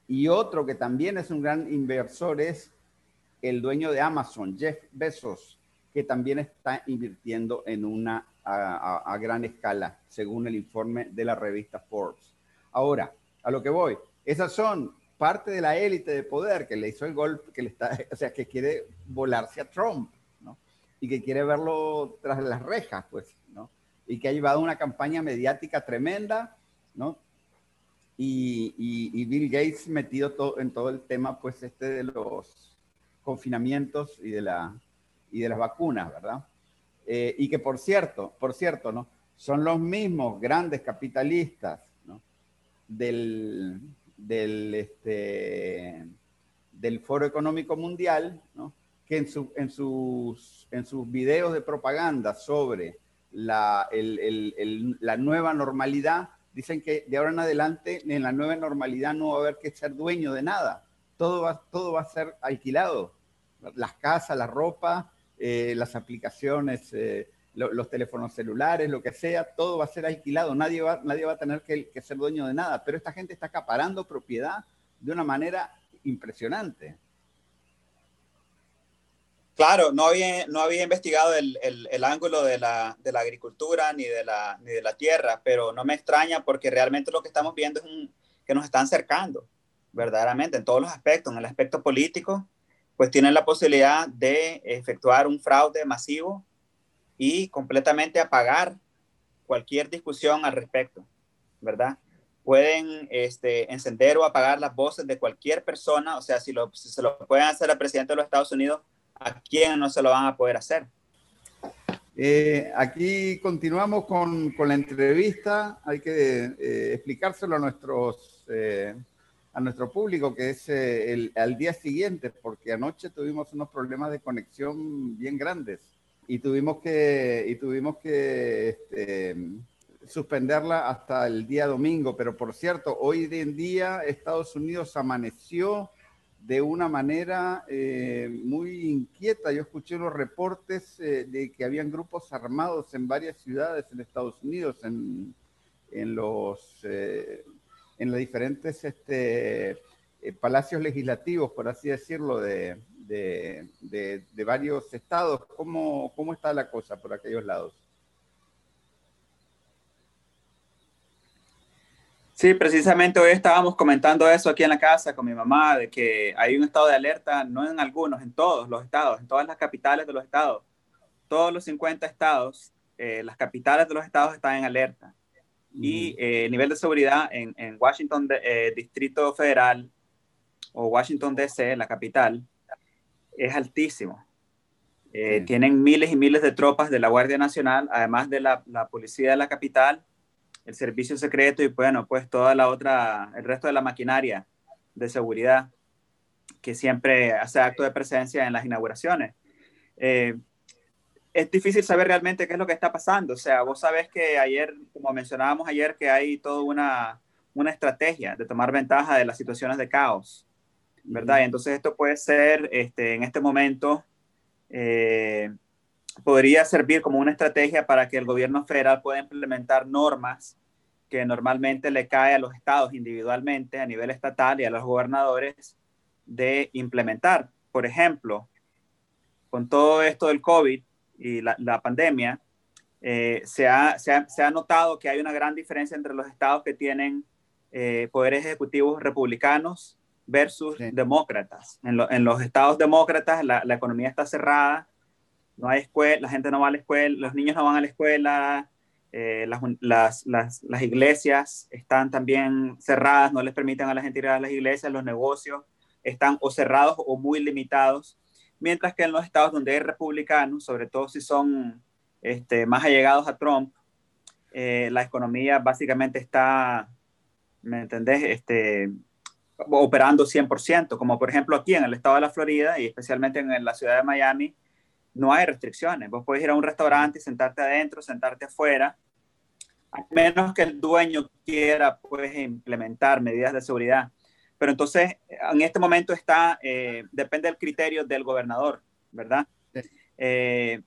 Y otro que también es un gran inversor es el dueño de Amazon, Jeff Bezos, que también está invirtiendo en una a, gran escala, según el informe de la revista Forbes. Ahora, a lo que voy, esas son parte de la élite de poder que le hizo el golpe, que le está, [laughs] o sea, que quiere volarse a Trump, ¿no? Y que quiere verlo tras las rejas, pues, ¿no? Y que ha llevado una campaña mediática tremenda, ¿no? Y, y, Bill Gates metido en todo el tema, pues, este de los confinamientos y de, la, y de las vacunas, ¿verdad? Eh, y que por cierto, por cierto, ¿no? Son los mismos grandes capitalistas del, del, este, del Foro Económico Mundial, que en, su, en, sus, en sus videos de propaganda sobre la, la nueva normalidad, dicen que de ahora en adelante en la nueva normalidad no va a haber que ser dueño de nada. Todo va, todo va a ser alquilado. Las casas, la ropa, eh, las aplicaciones, eh, los teléfonos celulares, lo que sea, todo va a ser alquilado, nadie va, nadie va a tener que, ser dueño de nada, pero esta gente está acaparando propiedad de una manera impresionante. Claro, no había, no había investigado el, el, ángulo de la, de la, agricultura ni de la, ni de la tierra, pero no me extraña porque realmente lo que estamos viendo es un, que nos están cercando. verdaderamente, en todos los aspectos, en el aspecto político, pues tienen la posibilidad de efectuar un fraude masivo y completamente apagar cualquier discusión al respecto, ¿verdad? Pueden este, encender o apagar las voces de cualquier persona, o sea, si, lo, si se lo pueden hacer al presidente de los Estados Unidos, ¿a quién no se lo van a poder hacer? Eh, aquí continuamos con, con, la entrevista. Hay que eh, explicárselo a nuestros eh, a nuestro público que es el, al día siguiente, porque anoche tuvimos unos problemas de conexión bien grandes y tuvimos que y tuvimos que este, suspenderla hasta el día domingo. Pero por cierto, hoy en día Estados Unidos amaneció de una manera eh, muy inquieta. Yo escuché unos reportes eh, de que habían grupos armados en varias ciudades en Estados Unidos, en, en los, eh, en los diferentes este, palacios legislativos, por así decirlo, de, de, de, varios estados. ¿Cómo, ¿Cómo está la cosa por aquellos lados? Sí, precisamente hoy estábamos comentando eso aquí en la casa con mi mamá, de que hay un estado de alerta, no en algunos, en todos los estados, en todas las capitales de los estados. Todos los 50 estados, eh, las capitales de los estados están en alerta. Y eh, el nivel de seguridad en, en Washington, eh, Distrito Federal o Washington DC, la capital, es altísimo. Tienen miles y miles de tropas de la Guardia Nacional, además de la, la policía de la capital el servicio secreto y bueno, pues toda la otra, el resto de la maquinaria de seguridad que siempre hace acto de presencia en las inauguraciones. Es difícil saber realmente qué es lo que está pasando. O sea, vos sabés que ayer, como mencionábamos ayer, que hay toda una, una estrategia de tomar ventaja de las situaciones de caos, ¿verdad? Y entonces esto puede ser, este, en este momento, eh, podría servir como una estrategia para que el gobierno federal pueda implementar normas que normalmente le cae a los estados individualmente a nivel estatal y a los gobernadores de implementar. Por ejemplo, con todo esto del COVID y la, pandemia, eh, se, ha, se, ha, notado que hay una gran diferencia entre los estados que tienen eh, poderes ejecutivos republicanos versus demócratas. En, en, los estados demócratas la, la economía está cerrada, no hay escuela, la gente no va a la escuela, los niños no van a la escuela, eh, las, las, las, iglesias están también cerradas, no les permiten a la gente ir a las iglesias, los negocios están o cerrados o muy limitados, mientras que en los estados donde hay republicanos, sobre todo si son este, más allegados a Trump, eh, la economía básicamente está, ¿me entendés? Este, operando 100%, como por ejemplo aquí en el estado de la Florida y especialmente en la ciudad de Miami, no hay restricciones. Vos puedes ir a un restaurante y sentarte adentro, sentarte afuera, a menos que el dueño quiera pues, implementar medidas de seguridad. Pero entonces, en este momento está, eh, depende del criterio del gobernador, ¿verdad? Eh,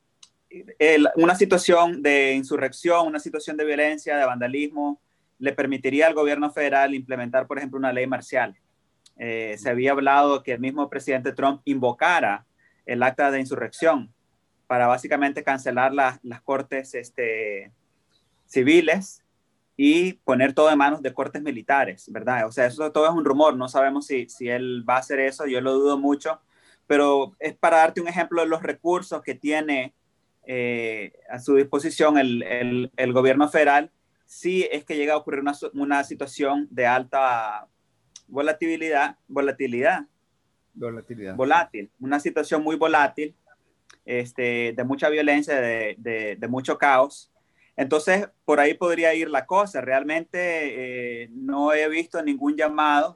una situación de insurrección, una situación de violencia, de vandalismo, le permitiría al gobierno federal implementar, por ejemplo, una ley marcial. Eh, se había hablado que el mismo presidente Trump invocara el acta de insurrección para básicamente cancelar las cortes este, civiles y poner todo en manos de cortes militares, ¿verdad? O sea, eso todo es un rumor, no sabemos si, si él va a hacer eso, yo lo dudo mucho, pero es para darte un ejemplo de los recursos que tiene eh, a su disposición el, el, el, gobierno federal si es que llega a ocurrir una, una situación de alta volatilidad, volatilidad, volatilidad, volátil, una situación muy volátil este, de mucha violencia, de, de, mucho caos. Entonces, por ahí podría ir la cosa. Realmente eh, no he visto ningún llamado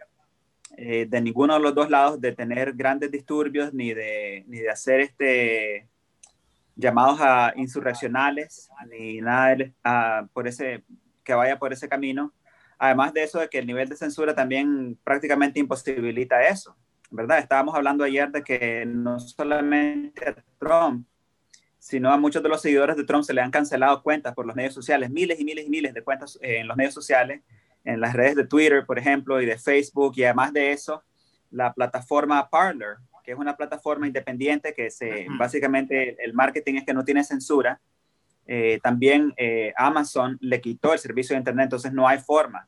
eh, de ninguno de los dos lados de tener grandes disturbios ni de, ni de hacer este, llamados a insurreccionales, ni nada por ese, que vaya por ese camino. Además de eso, de que el nivel de censura también prácticamente imposibilita eso. ¿verdad? Estábamos hablando ayer de que no solamente Trump, sino a muchos de los seguidores de Trump se le han cancelado cuentas por los medios sociales, miles y miles y miles de cuentas eh, en los medios sociales, en las redes de Twitter, por ejemplo, y de Facebook, y además de eso, la plataforma Parler, que es una plataforma independiente que se, básicamente el marketing es que no tiene censura. Eh, también eh, Amazon le quitó el servicio de Internet, entonces no hay forma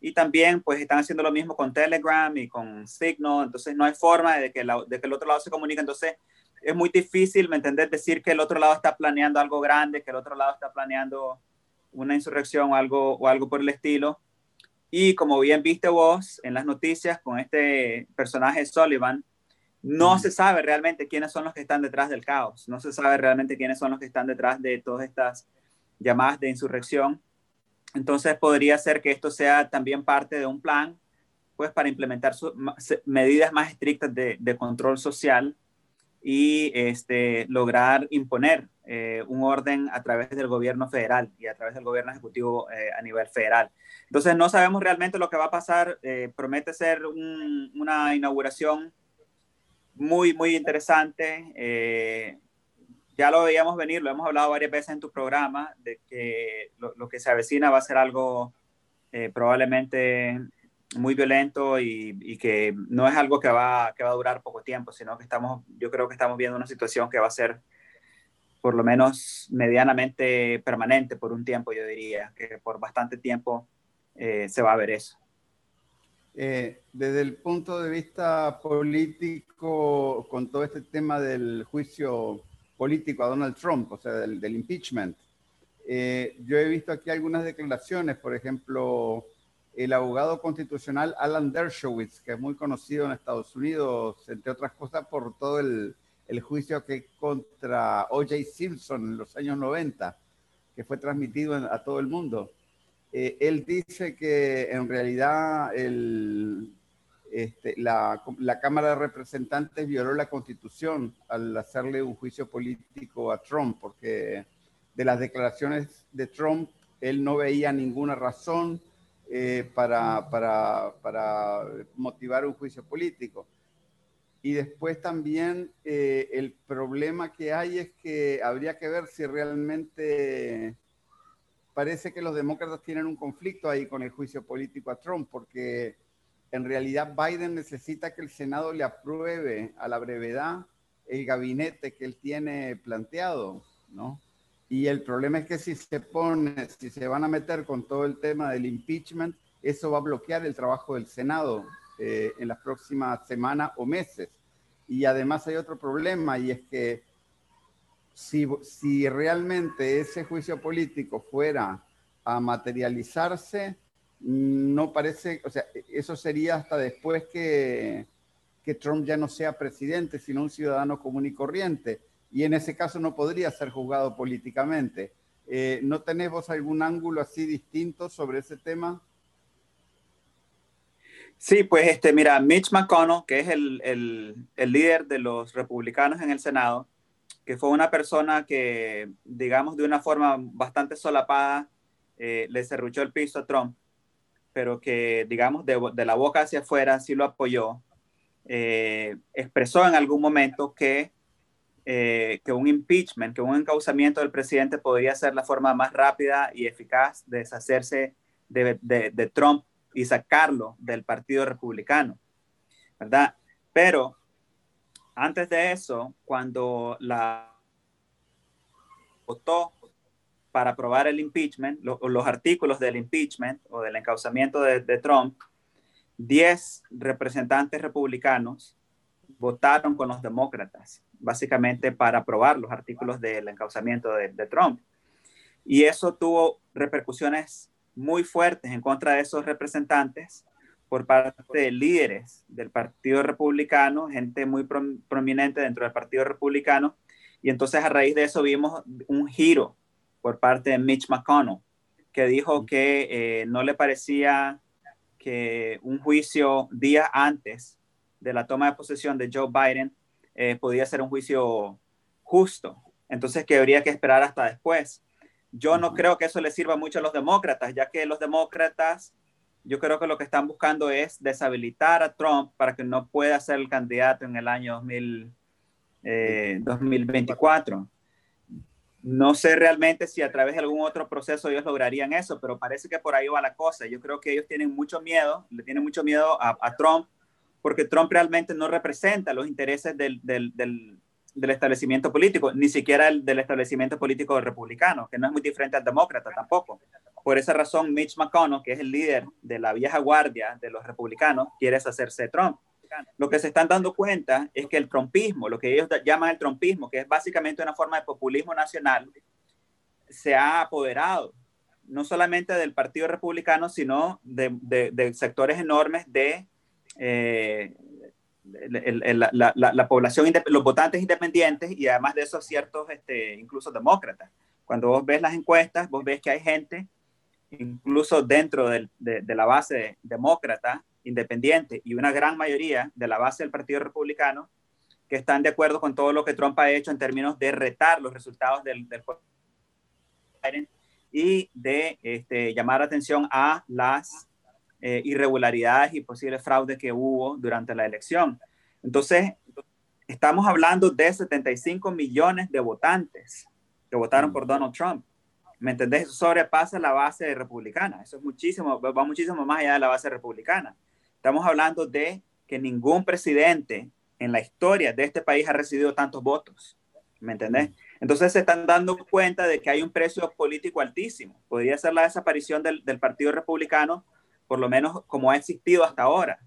y también pues están haciendo lo mismo con Telegram y con Signal, entonces no hay forma de que, de que el otro lado se comunique, entonces es muy difícil, ¿me entendés? Decir que el otro lado está planeando algo grande, que el otro lado está planeando una insurrección o algo, o algo por el estilo. Y como bien viste vos en las noticias con este personaje Sullivan, no se sabe realmente quiénes son los que están detrás del caos, no se sabe realmente quiénes son los que están detrás de todas estas llamadas de insurrección. Entonces podría ser que esto sea también parte de un plan, pues para implementar medidas más estrictas de, de control social y este, lograr imponer eh, un orden a través del gobierno federal y a través del gobierno ejecutivo eh, a nivel federal. Entonces no sabemos realmente lo que va a pasar. Eh, promete ser una inauguración muy, muy interesante. ya lo veíamos venir, lo hemos hablado varias veces en tu programa, de que lo, lo que se avecina va a ser algo probablemente muy violento y, que no es algo que va, que va a durar poco tiempo, sino que estamos, yo creo que estamos viendo una situación que va a ser por lo menos medianamente permanente por un tiempo, yo diría, que por bastante tiempo eh, se va a ver eso. Eh, desde el punto de vista político, con todo este tema del juicio político a Donald Trump, o sea, del, impeachment, eh, yo he visto aquí algunas declaraciones, por ejemplo, el abogado constitucional Alan Dershowitz, que es muy conocido en Estados Unidos, entre otras cosas, por todo el, juicio que contra O.J. Simpson en los años 90, que fue transmitido a todo el mundo. Eh, él dice que en realidad este, la, Cámara de Representantes violó la Constitución al hacerle un juicio político a Trump, porque de las declaraciones de Trump él no veía ninguna razón eh, para, para, para, motivar un juicio político. Y después también eh, el problema que hay es que habría que ver si realmente parece que los demócratas tienen un conflicto ahí con el juicio político a Trump, porque en realidad Biden necesita que el Senado le apruebe a la brevedad el gabinete que él tiene planteado, ¿no? Y el problema es que si se pone, si se van a meter con todo el tema del impeachment, eso va a bloquear el trabajo del Senado eh, en las próximas semanas o meses. Y además hay otro problema y es que si, si realmente ese juicio político fuera a materializarse, no parece, o sea, eso sería hasta después que, que Trump ya no sea presidente, sino un ciudadano común y corriente y en ese caso no podría ser juzgado políticamente. Eh, ¿No tenemos algún ángulo así distinto sobre ese tema? Sí, pues este, mira, Mitch McConnell, que es el, el, líder de los republicanos en el Senado, que fue una persona que, digamos, de una forma bastante solapada, eh, le cerruchó el piso a Trump, pero que, digamos, de, de la boca hacia afuera sí lo apoyó, eh, expresó en algún momento que eh, que un impeachment, que un encauzamiento del presidente podría ser la forma más rápida y eficaz de deshacerse de, Trump y sacarlo del Partido Republicano, ¿verdad? Pero antes de eso, cuando la votó para aprobar el impeachment, los artículos del impeachment o del encauzamiento de, de Trump, 10 representantes republicanos votaron con los demócratas básicamente para aprobar los artículos del encauzamiento de, Trump. Y eso tuvo repercusiones muy fuertes en contra de esos representantes por parte de líderes del Partido Republicano, gente muy prominente dentro del Partido Republicano. Y entonces a raíz de eso vimos un giro por parte de Mitch McConnell, que dijo que eh, no le parecía que un juicio días antes de la toma de posesión de Joe Biden eh, podía ser un juicio justo. Entonces, que habría que esperar hasta después. Yo no creo que eso le sirva mucho a los demócratas, ya que los demócratas, yo creo que lo que están buscando es deshabilitar a Trump para que no pueda ser el candidato en el año 2024. Eh, no sé realmente si a través de algún otro proceso ellos lograrían eso, pero parece que por ahí va la cosa. Yo creo que ellos tienen mucho miedo, le tienen mucho miedo a Trump porque Trump realmente no representa los intereses del, establecimiento político, ni siquiera el del establecimiento político republicano, que no es muy diferente al demócrata tampoco. por esa razón Mitch McConnell, que es el líder de la vieja guardia de los republicanos, quiere deshacerse de Trump. Lo que se están dando cuenta es que el trumpismo, lo que ellos llaman el trumpismo, que es básicamente una forma de populismo nacional, se ha apoderado no solamente del Partido Republicano, sino de, sectores enormes de eh, la, población, los votantes independientes y además de esos ciertos, este, incluso demócratas. Cuando vos ves las encuestas, vos ves que hay gente, incluso dentro de, la base demócrata, independiente y una gran mayoría de la base del Partido Republicano, que están de acuerdo con todo lo que Trump ha hecho en términos de retar los resultados del, del y de este, llamar atención a las eh, irregularidades y posibles fraudes que hubo durante la elección. Entonces, estamos hablando de 75 millones de votantes que votaron por Donald Trump. ¿Me entendés? Eso sobrepasa la base republicana. Eso es muchísimo, va muchísimo más allá de la base republicana. Estamos hablando de que ningún presidente en la historia de este país ha recibido tantos votos. ¿Me entendés? Entonces se están dando cuenta de que hay un precio político altísimo. Podría ser la desaparición del, del Partido Republicano por lo menos como ha existido hasta ahora,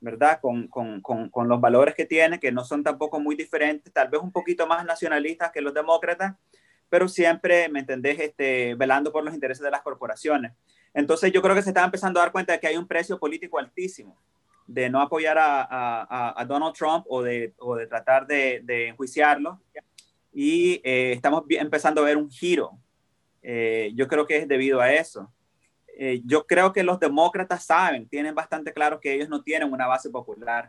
¿verdad? Con, con, con, los valores que tiene, que no son tampoco muy diferentes, tal vez un poquito más nacionalistas que los demócratas, pero siempre, ¿me entendés?, este, velando por los intereses de las corporaciones. Entonces yo creo que se está empezando a dar cuenta de que hay un precio político altísimo de no apoyar a, a, a Donald Trump o de, o de tratar de, de, enjuiciarlo. Y eh, estamos empezando a ver un giro. Eh, yo creo que es debido a eso. Eh, yo creo que los demócratas saben, tienen bastante claro que ellos no tienen una base popular.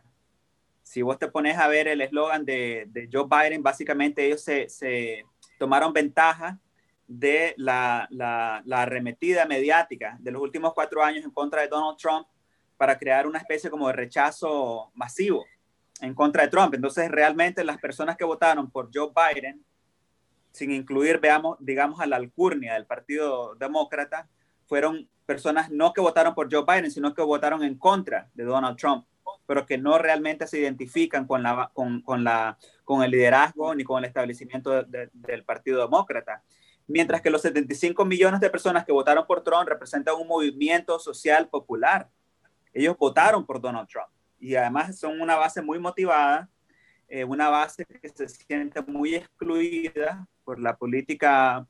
Si vos te pones a ver el eslogan de, Joe Biden, básicamente ellos se, tomaron ventaja de la, la, arremetida mediática de los últimos cuatro años en contra de Donald Trump para crear una especie como de rechazo masivo en contra de Trump. Entonces, realmente las personas que votaron por Joe Biden, sin incluir, veamos, digamos, a la alcurnia del Partido Demócrata, fueron personas no que votaron por Joe Biden, sino que votaron en contra de Donald Trump, pero que no realmente se identifican con, la, con, con la, con el liderazgo ni con el establecimiento del Partido Demócrata. Mientras que los 75 millones de personas que votaron por Trump representan un movimiento social popular. Ellos votaron por Donald Trump y además son una base muy motivada, eh, una base que se siente muy excluida por la política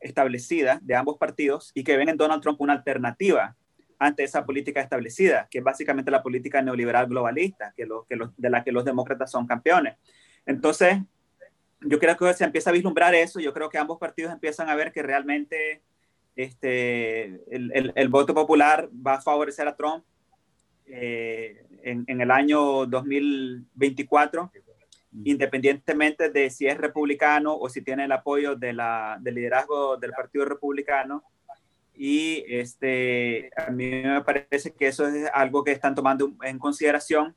establecida de ambos partidos y que ven en Donald Trump una alternativa ante esa política establecida, que es básicamente la política neoliberal globalista, que, de la que los demócratas son campeones. Entonces, yo creo que se empieza a vislumbrar eso, yo creo que ambos partidos empiezan a ver que realmente este, el, el, voto popular va a favorecer a Trump eh, en, en, el año 2024 independientemente de si es republicano o si tiene el apoyo del liderazgo del Partido Republicano. Y este, a mí me parece que eso es algo que están tomando en consideración.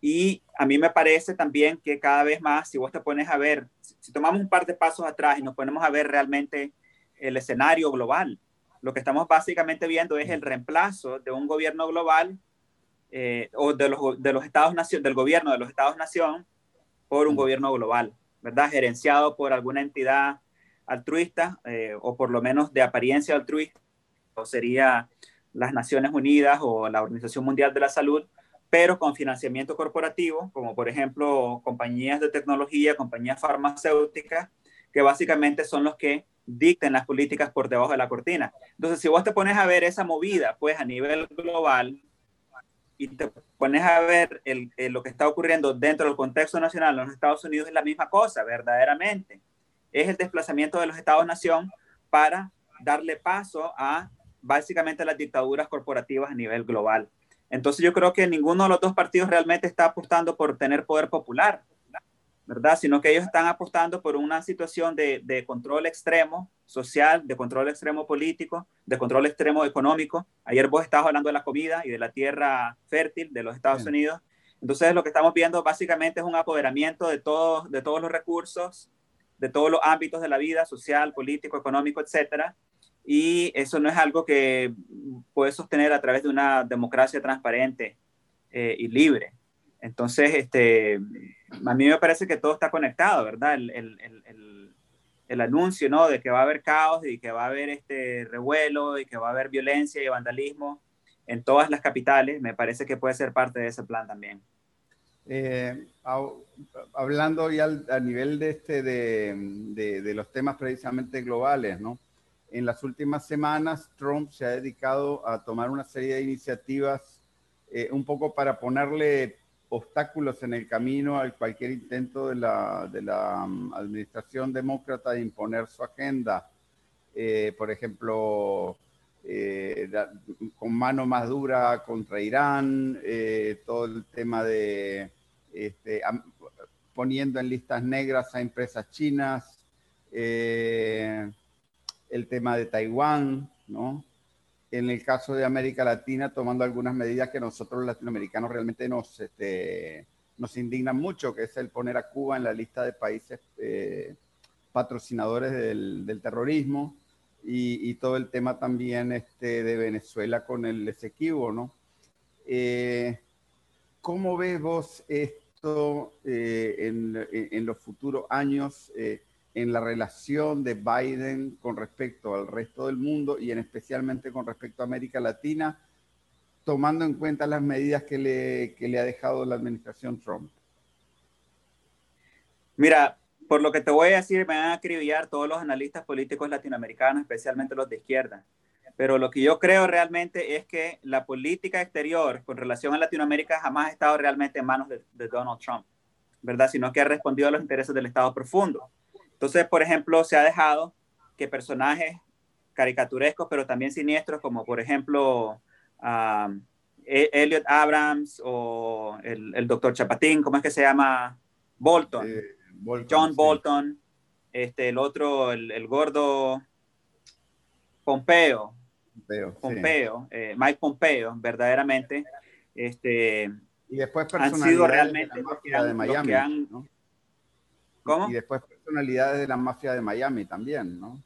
Y a mí me parece también que cada vez más, si vos te pones a ver, si tomamos un par de pasos atrás y nos ponemos a ver realmente el escenario global, lo que estamos básicamente viendo es el reemplazo de un gobierno global eh, o de los, de los estados nación, del gobierno de los estados-nación por un gobierno global, ¿verdad? Gerenciado por alguna entidad altruista eh, o por lo menos de apariencia altruista, o sería las Naciones Unidas o la Organización Mundial de la Salud, pero con financiamiento corporativo, como por ejemplo compañías de tecnología, compañías farmacéuticas, que básicamente son los que dicten las políticas por debajo de la cortina. Entonces, si vos te pones a ver esa movida, pues a nivel global, y te pones a ver el, lo que está ocurriendo dentro del contexto nacional en los Estados Unidos es la misma cosa, verdaderamente. Es el desplazamiento de los Estados-nación para darle paso a básicamente las dictaduras corporativas a nivel global. Entonces yo creo que ninguno de los dos partidos realmente está apostando por tener poder popular. ¿verdad? Sino que ellos están apostando por una situación de, de, control extremo social, de control extremo político, de control extremo económico. Ayer vos estabas hablando de la comida y de la tierra fértil de los Estados Unidos. Entonces lo que estamos viendo básicamente es un apoderamiento de todos, de todos los recursos, de todos los ámbitos de la vida social, político, económico, etcétera. Y eso no es algo que puede sostener a través de una democracia transparente eh, y libre. Entonces, este, a mí me parece que todo está conectado, ¿verdad? El, el, el, el anuncio, ¿no? De que va a haber caos y que va a haber este revuelo y que va a haber violencia y vandalismo en todas las capitales, me parece que puede ser parte de ese plan también. Eh, hablando ya a nivel de, este, de, de, los temas precisamente globales, ¿no? En las últimas semanas, Trump se ha dedicado a tomar una serie de iniciativas eh, un poco para ponerle obstáculos en el camino a cualquier intento de la, de la um, administración demócrata de imponer su agenda. Eh, por ejemplo, eh, con mano más dura contra Irán, eh, todo el tema de este, poniendo en listas negras a empresas chinas, el tema de Taiwán, ¿no? En el caso de América Latina, tomando algunas medidas que nosotros latinoamericanos realmente nos, este, nos indignan mucho, que es el poner a Cuba en la lista de países eh, patrocinadores del, terrorismo y, todo el tema también este, de Venezuela con el Esequibo, ¿no? Eh, ¿Cómo ves vos esto eh, en, los futuros años? En la relación de Biden con respecto al resto del mundo y en especialmente con respecto a América Latina, tomando en cuenta las medidas que le, que le ha dejado la administración Trump? Mira, por lo que te voy a decir, me van a acribillar todos los analistas políticos latinoamericanos, especialmente los de izquierda. Pero lo que yo creo realmente es que la política exterior con relación a Latinoamérica jamás ha estado realmente en manos de, de Donald Trump, ¿verdad? Sino que ha respondido a los intereses del Estado profundo. Entonces, por ejemplo, se ha dejado que personajes caricaturescos, pero también siniestros, como por ejemplo um, Elliot Abrams o el, el, doctor Chapatín, ¿cómo es que se llama? Bolton. John Bolton. Este, el otro, el, el gordo Pompeo. Pompeo, Pompeo eh, Mike Pompeo, verdaderamente. Este, y después han sido realmente de Miami, ¿Cómo? Y después personalidades de la mafia de Miami también, ¿no?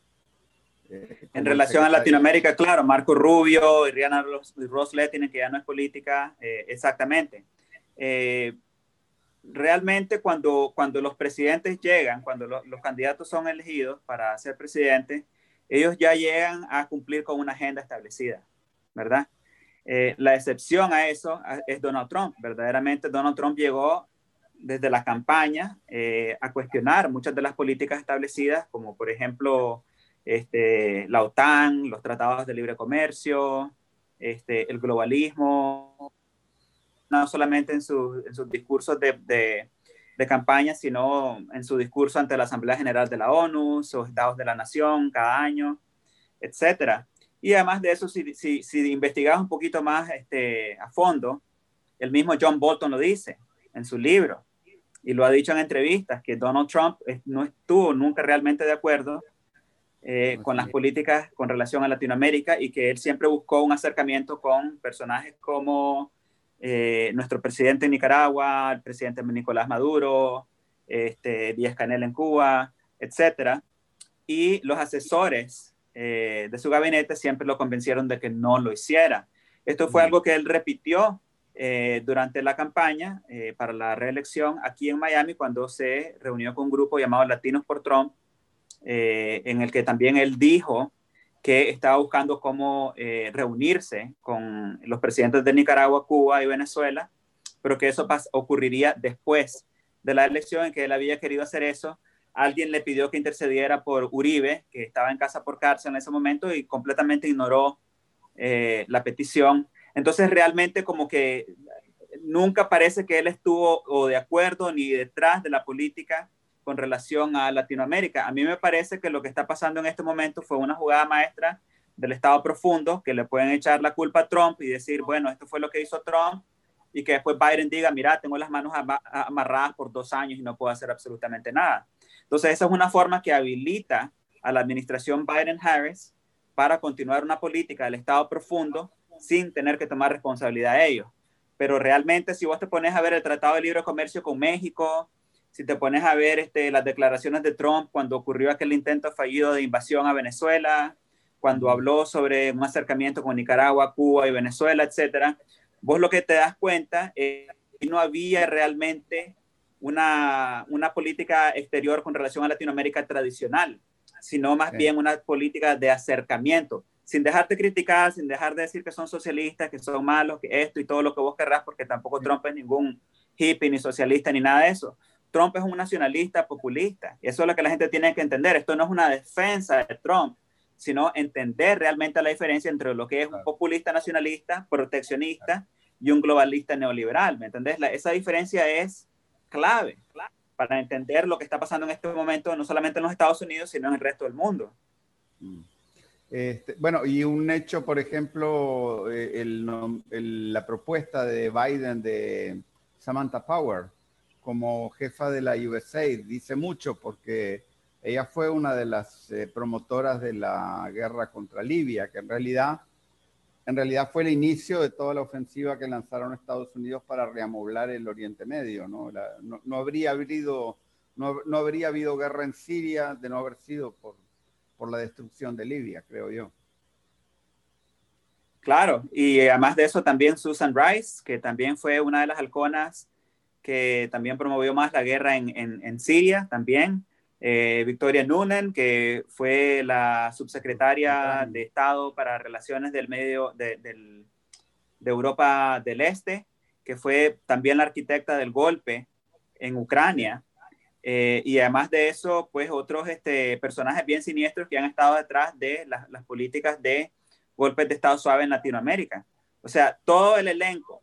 Eh, en relación a Latinoamérica, claro, Marco Rubio y Rihanna Ross Lettinen, que ya no es política, eh, exactamente. Eh, realmente cuando, cuando los presidentes llegan, cuando los candidatos son elegidos para ser presidente, ellos ya llegan a cumplir con una agenda establecida, ¿verdad? la excepción a eso es Donald Trump. Verdaderamente Donald Trump llegó desde la campaña eh, a cuestionar muchas de las políticas establecidas, como por ejemplo este, la OTAN, los tratados de libre comercio, este, el globalismo, no solamente en, sus discursos de, de, campaña, sino en su discurso ante la Asamblea General de la ONU, sus estados de la nación cada año, etc. Y además de eso, si, si, si investigas un poquito más este, a fondo, el mismo John Bolton lo dice en su libro y lo ha dicho en entrevistas, que Donald Trump no estuvo nunca realmente de acuerdo eh, con las políticas con relación a Latinoamérica y que él siempre buscó un acercamiento con personajes como eh, nuestro presidente en Nicaragua, el presidente Nicolás Maduro, este, Díaz Canel en Cuba, etc. Y los asesores eh, de su gabinete siempre lo convencieron de que no lo hiciera. Esto fue algo que él repitió eh, durante la campaña eh, para la reelección aquí en Miami cuando se reunió con un grupo llamado Latinos por Trump, eh, en el que también él dijo que estaba buscando cómo reunirse con los presidentes de Nicaragua, Cuba y Venezuela, pero que eso ocurriría después de la elección en que él había querido hacer eso. Alguien le pidió que intercediera por Uribe, que estaba en casa por cárcel en ese momento y completamente ignoró la petición entonces realmente como que nunca parece que él estuvo o de acuerdo ni detrás de la política con relación a Latinoamérica. A mí me parece que lo que está pasando en este momento fue una jugada maestra del Estado profundo, que le pueden echar la culpa a Trump y decir, bueno, esto fue lo que hizo Trump, y que después Biden diga, mira, tengo las manos amarradas por dos años y no puedo hacer absolutamente nada. Entonces, esa es una forma que habilita a la administración Biden-Harris para continuar una política del Estado profundo sin tener que tomar responsabilidad de ellos. Pero realmente si vos te pones a ver el Tratado de Libre Comercio con México, si te pones a ver este, las declaraciones de Trump cuando ocurrió aquel intento fallido de invasión a Venezuela, cuando habló sobre un acercamiento con Nicaragua, Cuba y Venezuela, etcétera, vos lo que te das cuenta es que no había realmente una, una política exterior con relación a Latinoamérica tradicional. sino más bien una política de acercamiento, sin dejarte criticar, sin dejar de decir que son socialistas, que son malos, que esto y todo lo que vos querrás, porque tampoco Trump es ningún hippie, ni socialista, ni nada de eso. Trump es un nacionalista populista. Y eso es lo que la gente tiene que entender. Esto no es una defensa de Trump, sino entender realmente la diferencia entre lo que es un populista nacionalista, proteccionista y un globalista neoliberal. ¿Me entendés? esa diferencia es clave para entender lo que está pasando en este momento, no solamente en los Estados Unidos, sino en el resto del mundo. Mm. Este, bueno, y un hecho, por ejemplo, eh, el, la propuesta de Biden de Samantha Power como jefa de la USAID dice mucho porque ella fue una de las eh, promotoras de la guerra contra Libia, que en realidad, en realidad fue el inicio de toda la ofensiva que lanzaron Estados Unidos para reamoblar el Oriente Medio. No, no, habría, habido, no, no, habría habido guerra en Siria de no haber sido por, por la destrucción de Libia, creo yo. Claro, y además de eso también Susan Rice, que también fue una de las halconas que también promovió más la guerra en, en, Siria también. Eh, Victoria Nunen, que fue la subsecretaria de Estado para Relaciones del Medio de, del, de Europa del Este, que fue también la arquitecta del golpe en Ucrania. Eh, y además de eso, pues otros este, personajes bien siniestros que han estado detrás de las, políticas de golpes de Estado suave en Latinoamérica. O sea, todo el elenco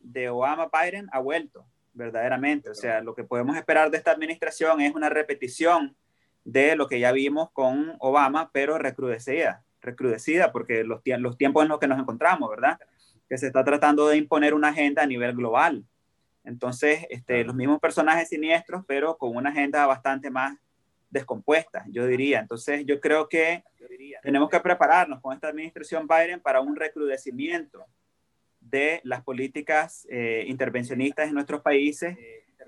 de Obama-Biden ha vuelto verdaderamente. O sea, lo que podemos esperar de esta administración es una repetición de lo que ya vimos con Obama, pero recrudecida, recrudecida, porque los, los tiempos en los que nos encontramos, ¿verdad? Que se está tratando de imponer una agenda a nivel global. Entonces, este, los mismos personajes siniestros, pero con una agenda bastante más descompuesta, yo diría. Entonces, yo creo que tenemos que prepararnos con esta administración Biden para un recrudecimiento de las políticas eh, intervencionistas en nuestros países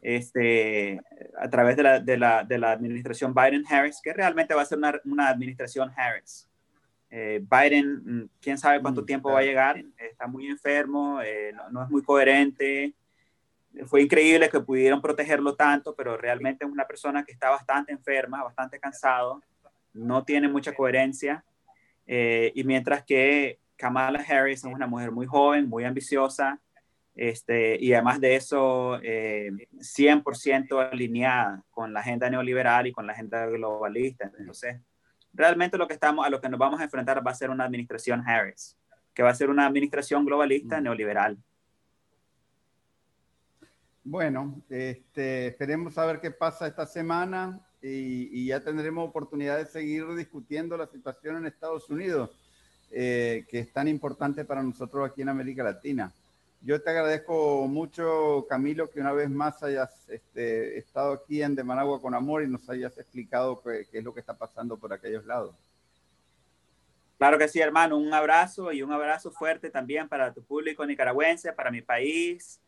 este, a través de la, de la, de la administración Biden-Harris, que realmente va a ser una, una administración Harris. Eh, Biden, mm, quién sabe cuánto mm, tiempo va a llegar, está muy enfermo, eh, no, no, es muy coherente. Fue increíble que pudieron protegerlo tanto, pero realmente es una persona que está bastante enferma, bastante cansado, no tiene mucha coherencia. y mientras que Kamala Harris es una mujer muy joven, muy ambiciosa, este, y además de eso, 100% eh, alineada con la agenda neoliberal y con la agenda globalista. Entonces, realmente lo que estamos, a lo que nos vamos a enfrentar va a ser una administración Harris, que va a ser una administración globalista mm. neoliberal. Bueno, este, esperemos a ver qué pasa esta semana y, ya tendremos oportunidad de seguir discutiendo la situación en Estados Unidos eh, que es tan importante para nosotros aquí en América Latina. Yo te agradezco mucho, Camilo, que una vez más hayas este, estado aquí en De Managua con Amor y nos hayas explicado qué, es lo que está pasando por aquellos lados. Claro que sí, hermano. Un abrazo y un abrazo fuerte también para tu público nicaragüense, para mi país.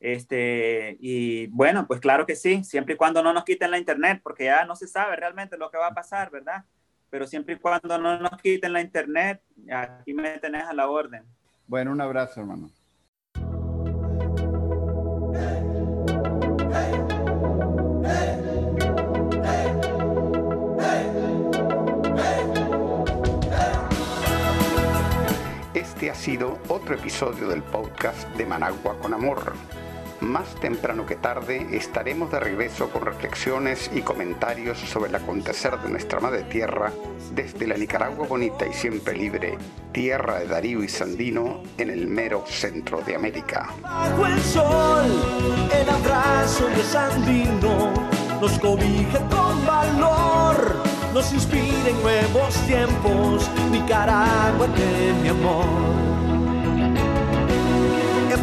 Este, y bueno, pues claro que sí, siempre y cuando no nos quiten la internet, porque ya no se sabe realmente lo que va a pasar, ¿verdad? pero siempre y cuando no nos quiten la internet, aquí me tenés a la orden. Bueno, un abrazo, hermano. Este ha sido otro episodio del podcast de Managua con Amor más temprano que tarde estaremos de regreso con reflexiones y comentarios sobre el acontecer de nuestra madre tierra desde la Nicaragua bonita y siempre libre, tierra de Darío y Sandino en el mero centro de América